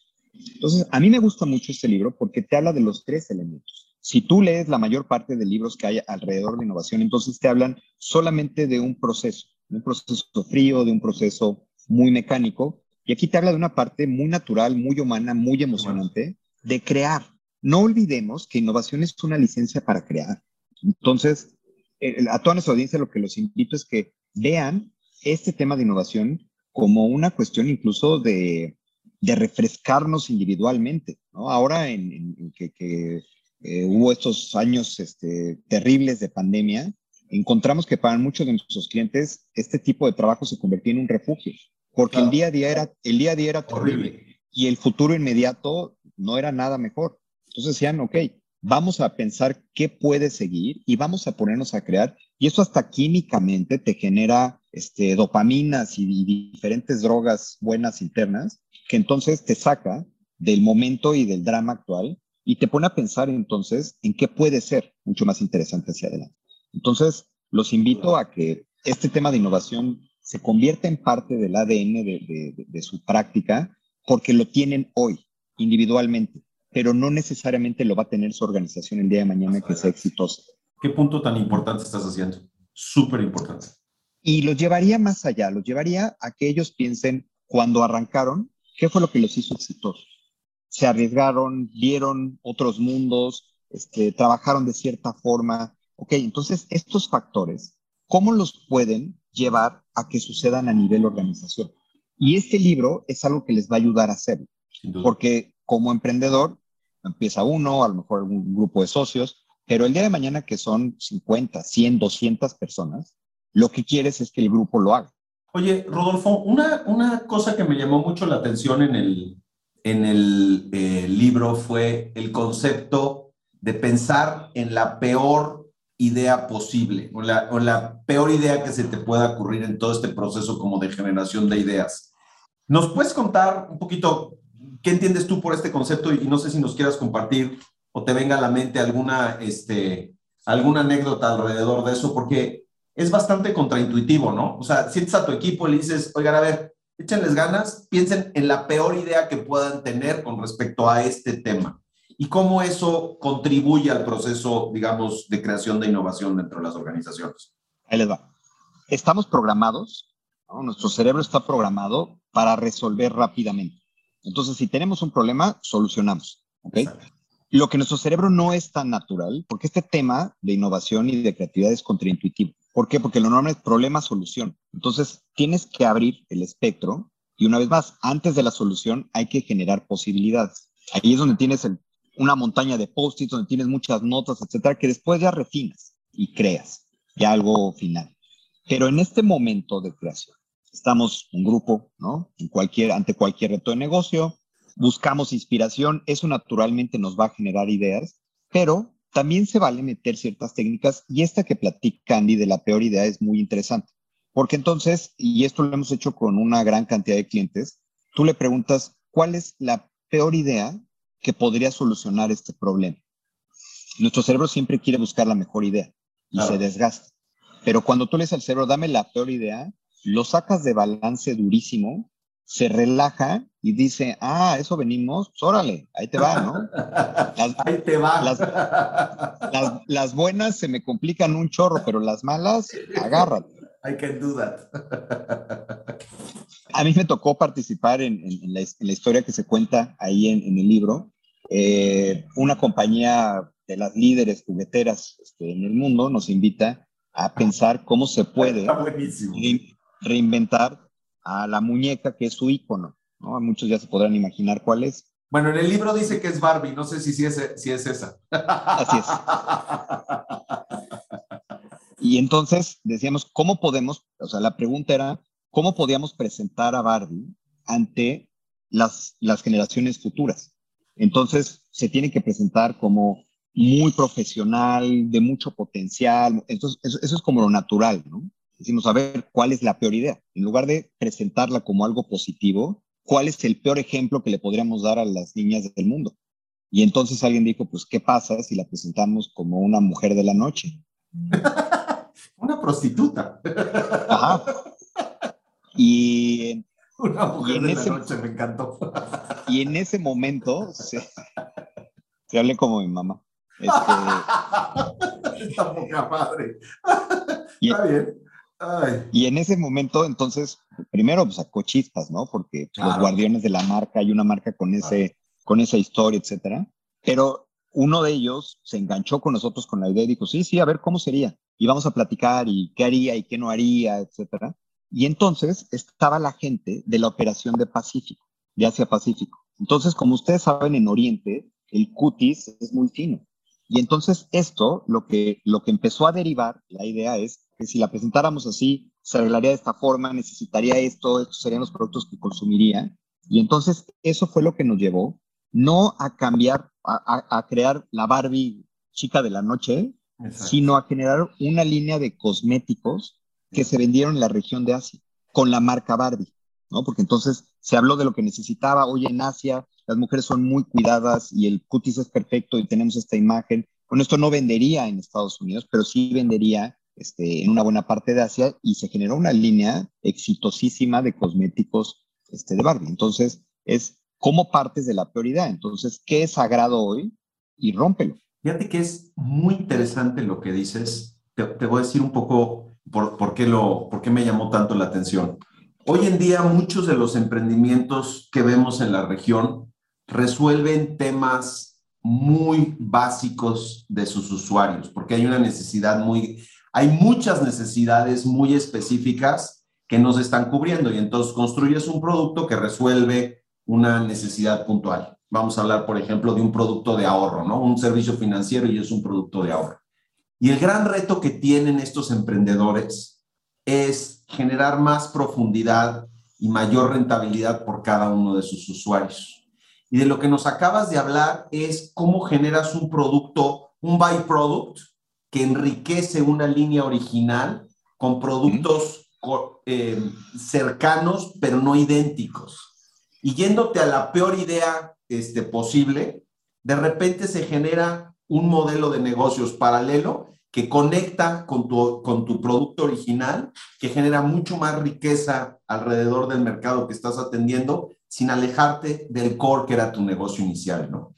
Entonces, a mí me gusta mucho este libro porque te habla de los tres elementos. Si tú lees la mayor parte de libros que hay alrededor de innovación, entonces te hablan solamente de un proceso, un proceso frío, de un proceso muy mecánico. Y aquí te habla de una parte muy natural, muy humana, muy emocionante, de crear, no olvidemos que innovación es una licencia para crear. Entonces, a toda nuestra audiencia lo que los invito es que vean este tema de innovación como una cuestión incluso de, refrescarnos individualmente. Ahora en, que, eh, hubo estos años este, terribles de pandemia, encontramos que para muchos de nuestros clientes este tipo de trabajo se convertía en un refugio, porque el día a día era, el día a día era terrible y el futuro inmediato no era nada mejor. Entonces decían, ok, vamos a pensar qué puede seguir y vamos a ponernos a crear. Y eso hasta químicamente te genera este, dopaminas y, diferentes drogas buenas internas, que entonces te saca del momento y del drama actual y te pone a pensar entonces en qué puede ser mucho más interesante hacia adelante. Entonces, los invito a que este tema de innovación se convierta en parte del ADN de su práctica porque lo tienen hoy individualmente pero no necesariamente lo va a tener su organización el día de mañana que sea exitosa. ¿Qué punto tan importante estás haciendo? Súper importante. Y los llevaría más allá, los llevaría a que ellos piensen cuando arrancaron, ¿qué fue lo que los hizo exitosos? Se arriesgaron, vieron otros mundos, este, trabajaron de cierta forma. Ok, entonces estos factores, ¿cómo los pueden llevar a que sucedan a nivel organización? Y este libro es algo que les va a ayudar a hacerlo. Porque como emprendedor, empieza uno, a lo mejor un grupo de socios, pero el día de mañana que son 50, 100, 200 personas, lo que quieres es que el grupo lo haga. Oye, Rodolfo, una, una cosa que me llamó mucho la atención en el, en el eh, libro fue el concepto de pensar en la peor idea posible o la, peor idea que se te pueda ocurrir en todo este proceso como de generación de ideas. ¿Nos puedes contar un poquito ¿Qué entiendes tú por este concepto? Y no sé si nos quieras compartir o te venga a la mente alguna, este, alguna anécdota alrededor de eso, porque es bastante contraintuitivo, ¿no? O sea, sientes a tu equipo y le dices, oigan, a ver, échenles ganas, piensen en la peor idea que puedan tener con respecto a este tema y cómo eso contribuye al proceso, digamos, de creación de innovación dentro de las organizaciones. Ahí les va. Estamos programados, nuestro cerebro está programado para resolver rápidamente. Entonces, si tenemos un problema, solucionamos. ¿ok? Lo que nuestro cerebro no es tan natural, porque este tema de innovación y de creatividad es contraintuitivo. ¿Por qué? Porque lo normal es problema-solución. Entonces, tienes que abrir el espectro y una vez más, antes de la solución hay que generar posibilidades. Ahí es donde tienes una montaña de post-its, donde tienes muchas notas, etcétera, que después ya refinas y creas ya algo final. Pero en este momento de creación, estamos un grupo, ¿no? En cualquier, ante cualquier reto de negocio, buscamos inspiración, eso naturalmente nos va a generar ideas, pero también se vale meter ciertas técnicas y esta que platica Andy de la peor idea es muy interesante, porque entonces, y esto lo hemos hecho con una gran cantidad de clientes, tú le preguntas, ¿cuál es la peor idea que podría solucionar este problema? Nuestro cerebro siempre quiere buscar la mejor idea y se desgasta. Pero cuando tú le dices al cerebro, dame la peor idea, lo sacas de balance durísimo, se relaja y dice, ah, eso venimos, pues órale, ahí te va, ¿no? [LAUGHS] ahí te va. Las, buenas se me complican un chorro, pero las malas, agárrate. [LAUGHS] I can do that. A mí me tocó participar en, la, historia que se cuenta ahí en, el libro. Eh, una compañía de las líderes jugueteras este, en el mundo nos invita a pensar cómo se puede reinventar a la muñeca que es su icono. ¿no? Muchos ya se podrán imaginar cuál es. Bueno, en el libro dice que es Barbie, no sé si, si, es, si es esa. Así es. [LAUGHS] Y entonces decíamos, ¿cómo podemos, o sea, la pregunta era, ¿cómo podíamos presentar a Barbie ante las, las generaciones futuras? Entonces, se tiene que presentar como muy profesional, de mucho potencial. Entonces, eso es como lo natural, ¿no? decimos, a ver, ¿cuál es la peor idea? En lugar de presentarla como algo positivo, ¿cuál es el peor ejemplo que le podríamos dar a las niñas del mundo? Y entonces alguien dijo, pues, ¿qué pasa si la presentamos como una mujer de la noche? Prostituta. Ajá. Y, [LAUGHS] una mujer de la noche, me encantó. y en ese momento, se, se hablé como mi mamá. Este, [LAUGHS] Está poca madre. Está bien. Y en ese momento, entonces, primero pues, sacó chispas, ¿no? Porque pues, los guardianes de la marca, hay una marca con, ese, con esa historia, etcétera. Pero uno de ellos se enganchó con nosotros con la idea y dijo, sí, sí, a ver cómo sería. Y vamos a platicar y qué haría y qué no haría, etcétera. Y entonces estaba la gente de la operación de Pacífico, de Asia Pacífico. Entonces, como ustedes saben, en Oriente, el cutis es muy fino. Y entonces esto, lo que, lo que empezó a derivar, la idea es que si la presentáramos así, se arreglaría de esta forma, necesitaría esto, estos serían los productos que consumiría. Y entonces eso fue lo que nos llevó no a cambiar, a, crear la Barbie chica de la noche, sino a generar una línea de cosméticos que se vendieron en la región de Asia con la marca Barbie, ¿no? Porque entonces se habló de lo que necesitaba. Hoy en Asia las mujeres son muy cuidadas y el cutis es perfecto y tenemos esta imagen. Bueno, esto no vendería en Estados Unidos, pero sí vendería este, en una buena parte de Asia y se generó una línea exitosísima de cosméticos este, de Barbie. Entonces, es cómo partes de la prioridad. Entonces, ¿qué es sagrado hoy? Y rómpelo. Fíjate que es muy interesante lo que dices. Te, voy a decir un poco por, por, qué lo, por qué me llamó tanto la atención. Hoy en día muchos de los emprendimientos que vemos en la región resuelven temas muy básicos de sus usuarios, porque hay una necesidad muy, hay muchas necesidades muy específicas que nos están cubriendo y entonces construyes un producto que resuelve una necesidad puntual. Vamos a hablar, por ejemplo, de un producto de ahorro, ¿no? Un servicio financiero y es un producto de ahorro. Y el gran reto que tienen estos emprendedores es generar más profundidad y mayor rentabilidad por cada uno de sus usuarios. Y de lo que nos acabas de hablar es cómo generas un producto, un byproduct, que enriquece una línea original con productos eh, cercanos, pero no idénticos. Y yéndote a la peor idea este, posible, de repente se genera un modelo de negocios paralelo que conecta con tu, con tu producto original, que genera mucho más riqueza alrededor del mercado que estás atendiendo, sin alejarte del core que era tu negocio inicial, ¿no?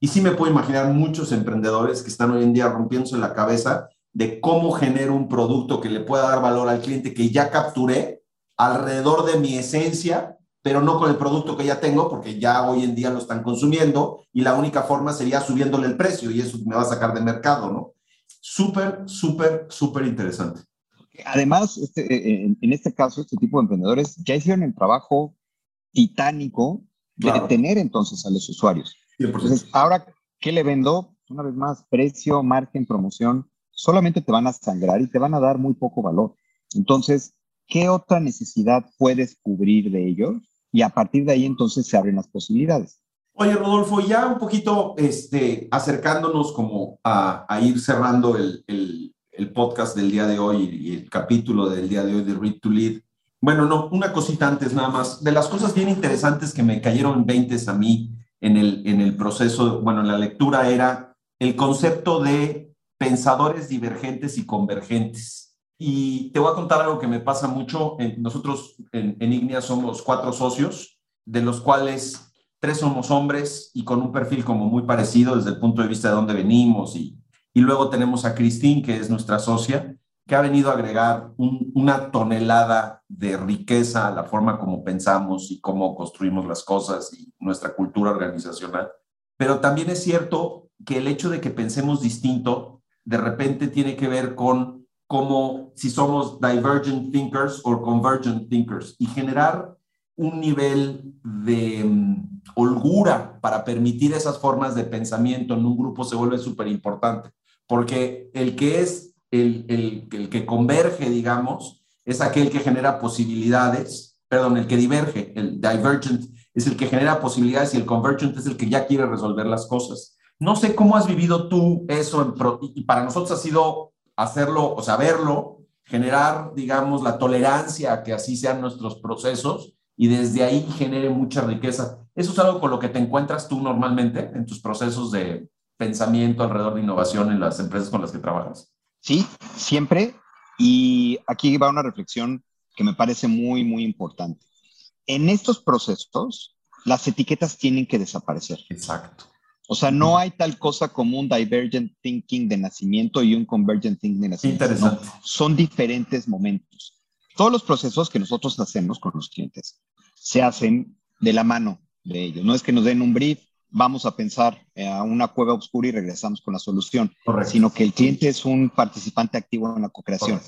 Y sí me puedo imaginar muchos emprendedores que están hoy en día rompiéndose la cabeza de cómo genero un producto que le pueda dar valor al cliente que ya capturé alrededor de mi esencia, pero no con el producto que ya tengo, porque ya hoy en día lo están consumiendo y la única forma sería subiéndole el precio y eso me va a sacar de mercado, ¿no? Súper, súper, súper interesante. Además, este, eh, en, este caso, este tipo de emprendedores ya hicieron el trabajo titánico de tener entonces a los usuarios. Entonces, ahora, ¿qué le vendo? Una vez más, precio, margen, promoción, solamente te van a sangrar y te van a dar muy poco valor. Entonces, ¿qué otra necesidad puedes cubrir de ellos? Y a partir de ahí entonces se abren las posibilidades. Oye, Rodolfo, ya un poquito este, acercándonos como a, ir cerrando el, el, podcast del día de hoy y el capítulo del día de hoy de Read to Lead. Bueno, no, una cosita antes nada más. De las cosas bien interesantes que me cayeron 20 a mí en el, en el proceso, bueno, en la lectura era el concepto de pensadores divergentes y convergentes. Y te voy a contar algo que me pasa mucho. Nosotros en, en Ignea somos cuatro socios, de los cuales tres somos hombres y con un perfil como muy parecido desde el punto de vista de dónde venimos. Y, y luego tenemos a Christine, que es nuestra socia, que ha venido a agregar una tonelada de riqueza a la forma como pensamos y cómo construimos las cosas y nuestra cultura organizacional. Pero también es cierto que el hecho de que pensemos distinto de repente tiene que ver con cómo si somos divergent thinkers o convergent thinkers y generar un nivel de mm, holgura para permitir esas formas de pensamiento en un grupo se vuelve súper importante, porque el que es el, el, que converge, digamos, es aquel que genera posibilidades, perdón, el que diverge, el divergent es el que genera posibilidades y el convergent es el que ya quiere resolver las cosas. No sé cómo has vivido tú eso y para nosotros ha sido hacerlo, o sea, verlo, generar, digamos, la tolerancia a que así sean nuestros procesos y desde ahí genere mucha riqueza. ¿Eso es algo con lo que te encuentras tú normalmente en tus procesos de pensamiento alrededor de innovación en las empresas con las que trabajas? Sí, siempre. Y aquí va una reflexión que me parece muy, muy importante. En estos procesos, las etiquetas tienen que desaparecer. Exacto. O sea, no hay tal cosa como un divergent thinking de nacimiento y un convergent thinking de nacimiento. Interesante. son diferentes momentos. Todos los procesos que nosotros hacemos con los clientes se hacen de la mano de ellos. No es que nos den un brief vamos a pensar eh, a una cueva oscura y regresamos con la solución, sino que el cliente es un participante activo en la co-creación.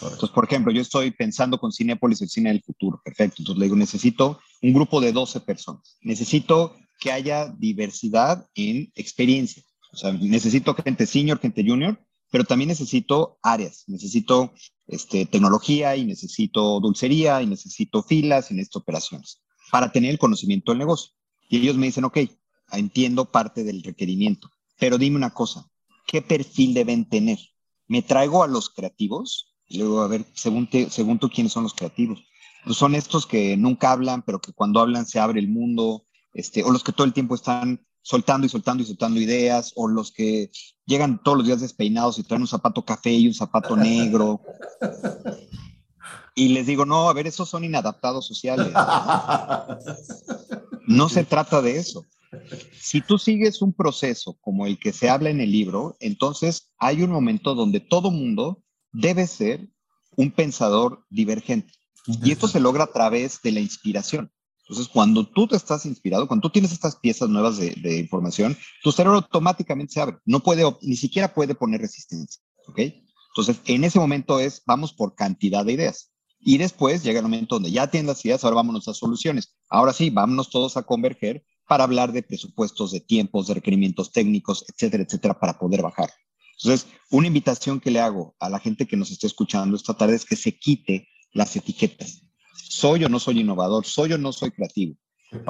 Entonces, por ejemplo, yo estoy pensando con Cinepolis el cine del futuro, perfecto. Entonces le digo, necesito un grupo de 12 personas, necesito que haya diversidad en experiencia. O sea, necesito gente senior, gente junior, pero también necesito áreas. Necesito este, tecnología y necesito dulcería y necesito filas y necesito operaciones para tener el conocimiento del negocio. Y ellos me dicen, ok, entiendo parte del requerimiento, pero dime una cosa, ¿qué perfil deben tener? ¿Me traigo a los creativos? Luego, a ver, según, según tú, ¿quiénes son los creativos? Pues son estos que nunca hablan, pero que cuando hablan se abre el mundo, este, o los que todo el tiempo están soltando y soltando y soltando ideas, o los que llegan todos los días despeinados y traen un zapato café y un zapato [LAUGHS] negro. Y les digo, no, a ver, esos son inadaptados sociales. No se trata de eso. Si tú sigues un proceso como el que se habla en el libro, entonces hay un momento donde todo mundo debe ser un pensador divergente. Y esto se logra a través de la inspiración. Entonces, cuando tú te estás inspirado, cuando tú tienes estas piezas nuevas de, información, tu cerebro automáticamente se abre. No puede, ni siquiera puede poner resistencia. ¿Ok? Entonces, en ese momento es, vamos por cantidad de ideas. Y después llega el momento donde ya tienes las ideas, ahora vámonos a soluciones. Ahora sí, vámonos todos a converger para hablar de presupuestos, de tiempos, de requerimientos técnicos, etcétera, etcétera, para poder bajar. Entonces, una invitación que le hago a la gente que nos esté escuchando esta tarde es que se quite las etiquetas. Soy o no soy innovador, soy o no soy creativo.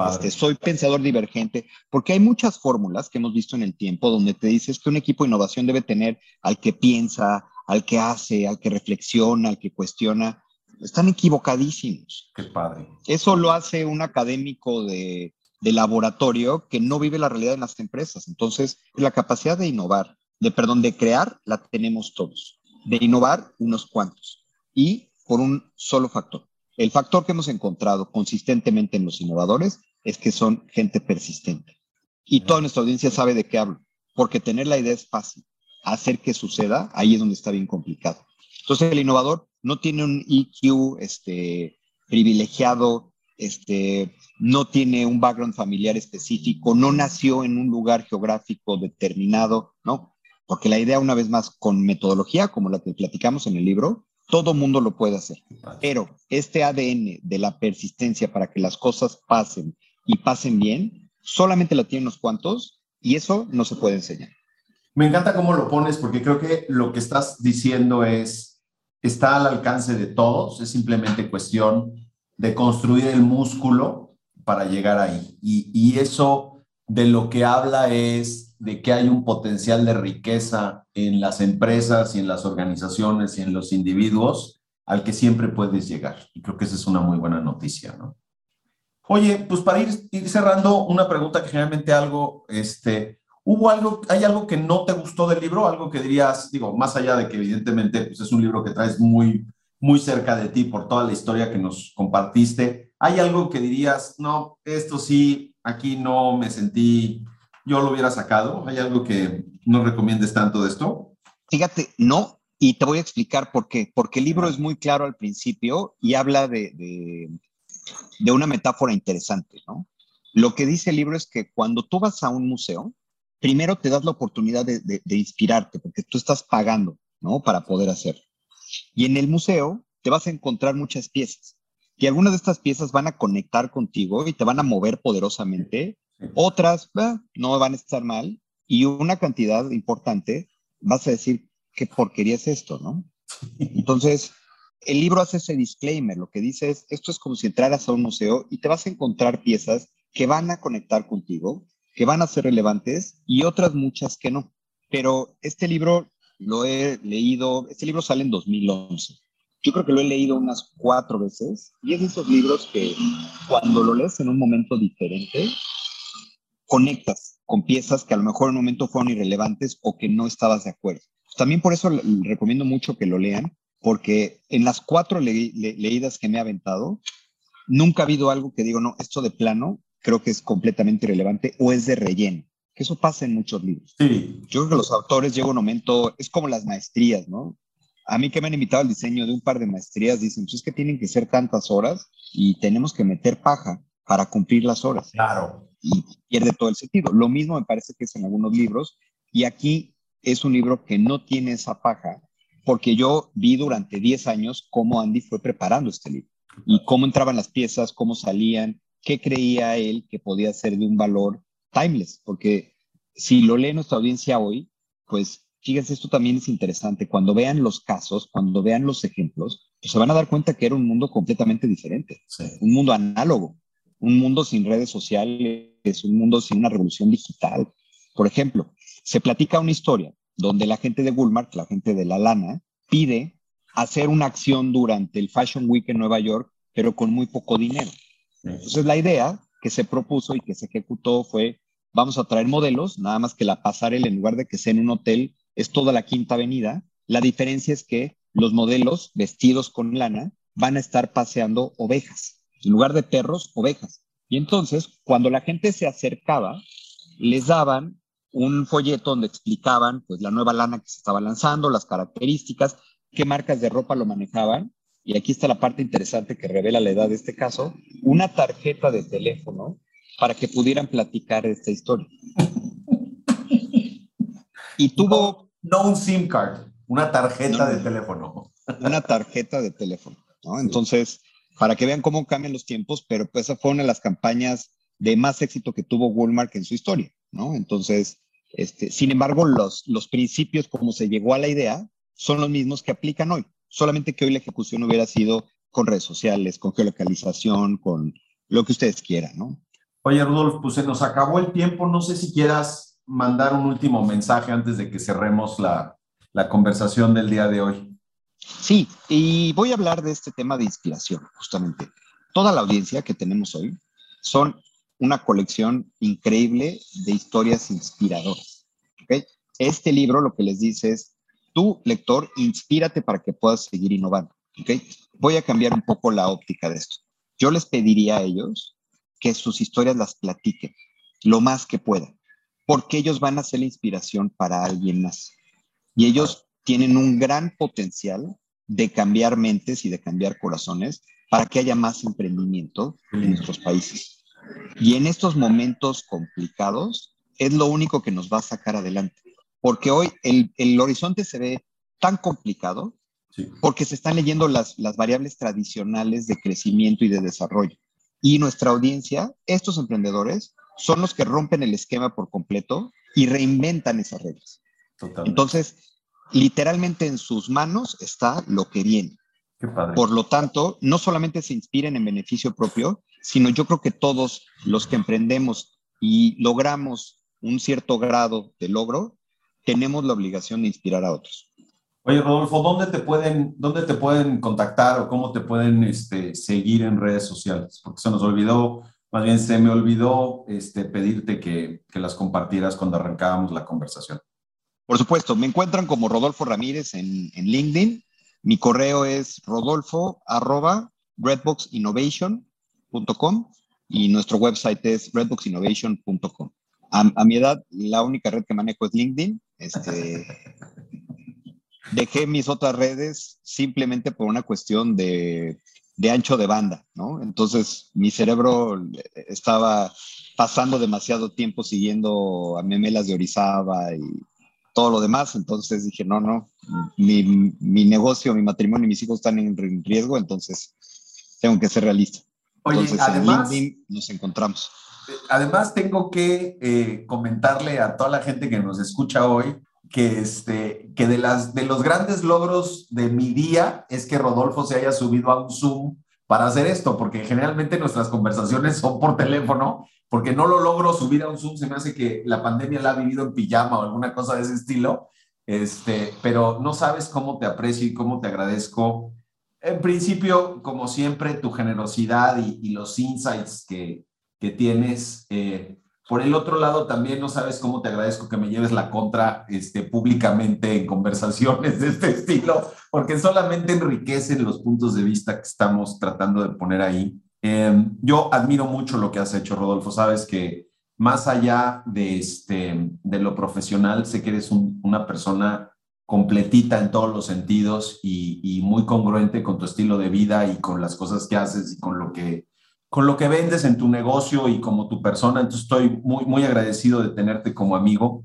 Este, soy pensador divergente, porque hay muchas fórmulas que hemos visto en el tiempo donde te dices que un equipo de innovación debe tener al que piensa, al que hace, al que reflexiona, al que cuestiona. Están equivocadísimos. Qué padre. Eso lo hace un académico de, de laboratorio que no vive la realidad en las empresas. Entonces, la capacidad de innovar, de perdón, de crear, la tenemos todos. De innovar, unos cuantos. Y por un solo factor. El factor que hemos encontrado consistentemente en los innovadores es que son gente persistente. Y toda nuestra audiencia sabe de qué hablo, porque tener la idea es fácil. Hacer que suceda, ahí es donde está bien complicado. Entonces, el innovador no tiene un EQ este, privilegiado, este, no tiene un background familiar específico, no nació en un lugar geográfico determinado, ¿no? Porque la idea, una vez más, con metodología, como la que platicamos en el libro, todo mundo lo puede hacer. Pero este ADN de la persistencia para que las cosas pasen y pasen bien, solamente la tienen unos cuantos y eso no se puede enseñar. Me encanta cómo lo pones porque creo que lo que estás diciendo es, está al alcance de todos, es simplemente cuestión de construir el músculo para llegar ahí. Y, y eso de lo que habla es de que hay un potencial de riqueza en las empresas y en las organizaciones y en los individuos al que siempre puedes llegar. Y creo que esa es una muy buena noticia, ¿no? Oye, pues para ir, cerrando, una pregunta que generalmente algo, este, ¿hubo algo, hay algo que no te gustó del libro? Algo que dirías, digo, más allá de que evidentemente pues es un libro que traes muy, muy cerca de ti por toda la historia que nos compartiste, ¿hay algo que dirías, no, esto sí, aquí no me sentí yo lo hubiera sacado? ¿Hay algo que no recomiendes tanto de esto? Fíjate, no, y te voy a explicar por qué. Porque el libro es muy claro al principio y habla de, de, una metáfora interesante, ¿no? Lo que dice el libro es que cuando tú vas a un museo, primero te das la oportunidad de, de, inspirarte, porque tú estás pagando, ¿no? Para poder hacerlo. Y en el museo te vas a encontrar muchas piezas. Y algunas de estas piezas van a conectar contigo y te van a mover poderosamente otras no van a estar mal y una cantidad importante vas a decir, ¿qué porquería es esto, no? Entonces, el libro hace ese disclaimer, lo que dice es, esto es como si entraras a un museo y te vas a encontrar piezas que van a conectar contigo, que van a ser relevantes y otras muchas que no. Pero este libro lo he leído, este libro sale en 2011. Yo creo que lo he leído unas cuatro veces y es de esos libros que cuando lo lees en un momento diferente, conectas con piezas que a lo mejor en un momento fueron irrelevantes o que no estabas de acuerdo. También por eso recomiendo mucho que lo lean, porque en las cuatro leídas que me he aventado, nunca ha habido algo que digo, no, esto de plano creo que es completamente irrelevante o es de relleno. Que eso pasa en muchos libros. Sí. Yo creo que los autores llega un momento, es como las maestrías, ¿no? A mí que me han invitado al diseño de un par de maestrías, dicen, pues es que tienen que ser tantas horas y tenemos que meter paja para cumplir las horas. Claro y pierde todo el sentido. Lo mismo me parece que es en algunos libros y aquí es un libro que no tiene esa paja porque yo vi durante 10 años cómo Andy fue preparando este libro y cómo entraban las piezas, cómo salían, qué creía él que podía ser de un valor timeless, porque si lo lee nuestra audiencia hoy, pues fíjense, esto también es interesante. Cuando vean los casos, cuando vean los ejemplos, pues se van a dar cuenta que era un mundo completamente diferente, un mundo análogo, un mundo sin redes sociales, un mundo sin una revolución digital. Por ejemplo, se platica una historia donde la gente de Walmart, la gente de la lana, pide hacer una acción durante el Fashion Week en Nueva York, pero con muy poco dinero. Entonces la idea que se propuso y que se ejecutó fue, vamos a traer modelos, nada más que la pasarela en lugar de que sea en un hotel, es toda la Quinta Avenida. La diferencia es que los modelos vestidos con lana van a estar paseando ovejas, en lugar de perros, ovejas. Y entonces, cuando la gente se acercaba, les daban un folleto donde explicaban pues la nueva lana que se estaba lanzando, las características, qué marcas de ropa lo manejaban. Y aquí está la parte interesante que revela la edad de este caso, una tarjeta de teléfono para que pudieran platicar esta historia. Y tuvo... No, un SIM card, una tarjeta de teléfono. Una tarjeta de teléfono, ¿no? Entonces, para que vean cómo cambian los tiempos, pero pues esa fue una de las campañas de más éxito que tuvo Walmart en su historia, ¿no? Entonces, este, sin embargo, los, los principios como se llegó a la idea son los mismos que aplican hoy, solamente que hoy la ejecución hubiera sido con redes sociales, con geolocalización, con lo que ustedes quieran, ¿no? Oye, Rudolf, pues se nos acabó el tiempo. No sé si quieras mandar un último mensaje antes de que cerremos la, la conversación del día de hoy. Sí, y voy a hablar de este tema de inspiración, justamente. Toda la audiencia que tenemos hoy son una colección increíble de historias inspiradoras. Este libro lo que les dice es, tú, lector, inspírate para que puedas seguir innovando. Voy a cambiar un poco la óptica de esto. Yo les pediría a ellos que sus historias las platiquen lo más que puedan, porque ellos van a ser la inspiración para alguien más. Y ellos tienen un gran potencial de cambiar mentes y de cambiar corazones para que haya más emprendimiento en nuestros países. Y en estos momentos complicados es lo único que nos va a sacar adelante. Porque hoy el, el horizonte se ve tan complicado porque se están leyendo las, las variables tradicionales de crecimiento y de desarrollo. Y nuestra audiencia, estos emprendedores, son los que rompen el esquema por completo y reinventan esas reglas. Entonces, literalmente en sus manos está lo que viene. Por lo tanto, no solamente se inspiren en beneficio propio, sino yo creo que todos los que emprendemos y logramos un cierto grado de logro, tenemos la obligación de inspirar a otros. Oye, Rodolfo, ¿dónde te pueden, dónde te pueden contactar o cómo te pueden este, seguir en redes sociales? Porque se nos olvidó, más bien se me olvidó este, pedirte que, que las compartieras cuando arrancábamos la conversación. Por supuesto, me encuentran como Rodolfo Ramírez en, en LinkedIn. Mi correo es rodolfo arroba redboxinnovation.com y nuestro website es redboxinnovation.com. A, a, mi edad, la única red que manejo es LinkedIn. Este, [LAUGHS] dejé mis otras redes simplemente por una cuestión de, de ancho de banda, ¿no? Entonces, mi cerebro estaba pasando demasiado tiempo siguiendo a memelas de Orizaba y todo lo demás. Entonces dije, no, no, mi, mi negocio, mi matrimonio y mis hijos están en riesgo, entonces tengo que ser realista. Oye, entonces, además, en LinkedIn nos encontramos. Además, tengo que eh, comentarle a toda la gente que nos escucha hoy que, este, que de, las, de los grandes logros de mi día es que Rodolfo se haya subido a un Zoom para hacer esto, porque generalmente nuestras conversaciones son por teléfono porque no lo logro subir a un Zoom, se me hace que la pandemia la ha vivido en pijama o alguna cosa de ese estilo, este, pero no sabes cómo te aprecio y cómo te agradezco. En principio, como siempre, tu generosidad y, los insights que, que tienes. Eh, por el otro lado, también no sabes cómo te agradezco que me lleves la contra este, públicamente en conversaciones de este estilo, porque solamente enriquecen los puntos de vista que estamos tratando de poner ahí. Em, yo admiro mucho lo que has hecho, Rodolfo. Sabes que más allá de, este, de lo profesional, sé que eres una persona completita en todos los sentidos y, muy congruente con tu estilo de vida y con las cosas que haces y con lo que, con lo que vendes en tu negocio y como tu persona. Entonces estoy muy, muy agradecido de tenerte como amigo.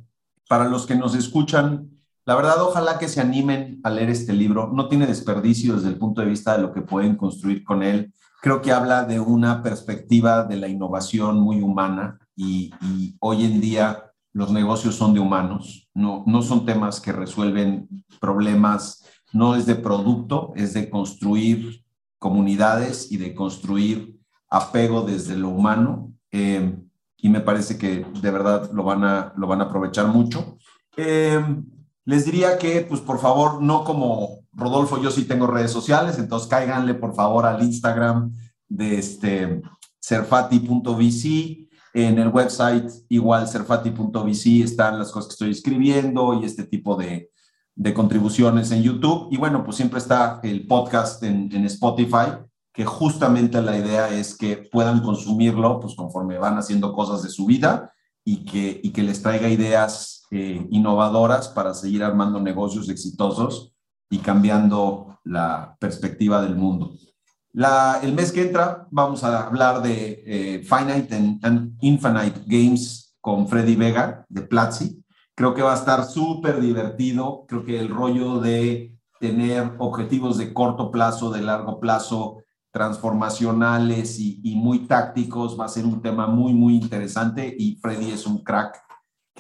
Para los que nos escuchan, la verdad, ojalá que se animen a leer este libro. No tiene desperdicio desde el punto de vista de lo que pueden construir con él creo que habla de una perspectiva de la innovación muy humana y, hoy en día los negocios son de humanos, no, no son temas que resuelven problemas, no es de producto, es de construir comunidades y de construir apego desde lo humano. Eh, y me parece que de verdad lo van a, lo van a aprovechar mucho. Eh, les diría que, pues por favor, no como Rodolfo, yo sí tengo redes sociales, entonces cáiganle por favor al Instagram de este serfati.vc. En el website, igual serfati.vc, están las cosas que estoy escribiendo y este tipo de, de contribuciones en YouTube. Y bueno, pues siempre está el podcast en, en, Spotify, que justamente la idea es que puedan consumirlo pues conforme van haciendo cosas de su vida y que, y que les traiga ideas eh, innovadoras para seguir armando negocios exitosos y cambiando la perspectiva del mundo. El mes que entra vamos a hablar de eh, Finite and, Infinite Games con Freddy Vega de Platzi. Creo que va a estar súper divertido. Creo que el rollo de tener objetivos de corto plazo, de largo plazo, transformacionales y, y, muy tácticos va a ser un tema muy, muy interesante y Freddy es un crack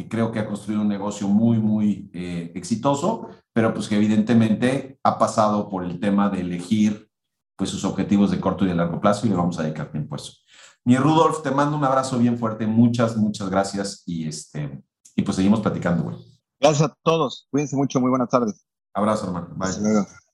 que creo que ha construido un negocio muy, muy eh, exitoso, pero pues que evidentemente ha pasado por el tema de elegir pues sus objetivos de corto y de largo plazo y le vamos a dedicar tiempo a eso. Mi Rudolf, te mando un abrazo bien fuerte, muchas, muchas gracias y, este, y pues seguimos platicando, güey. Gracias a todos, cuídense mucho, muy buenas tardes. Abrazo, hermano. Bye.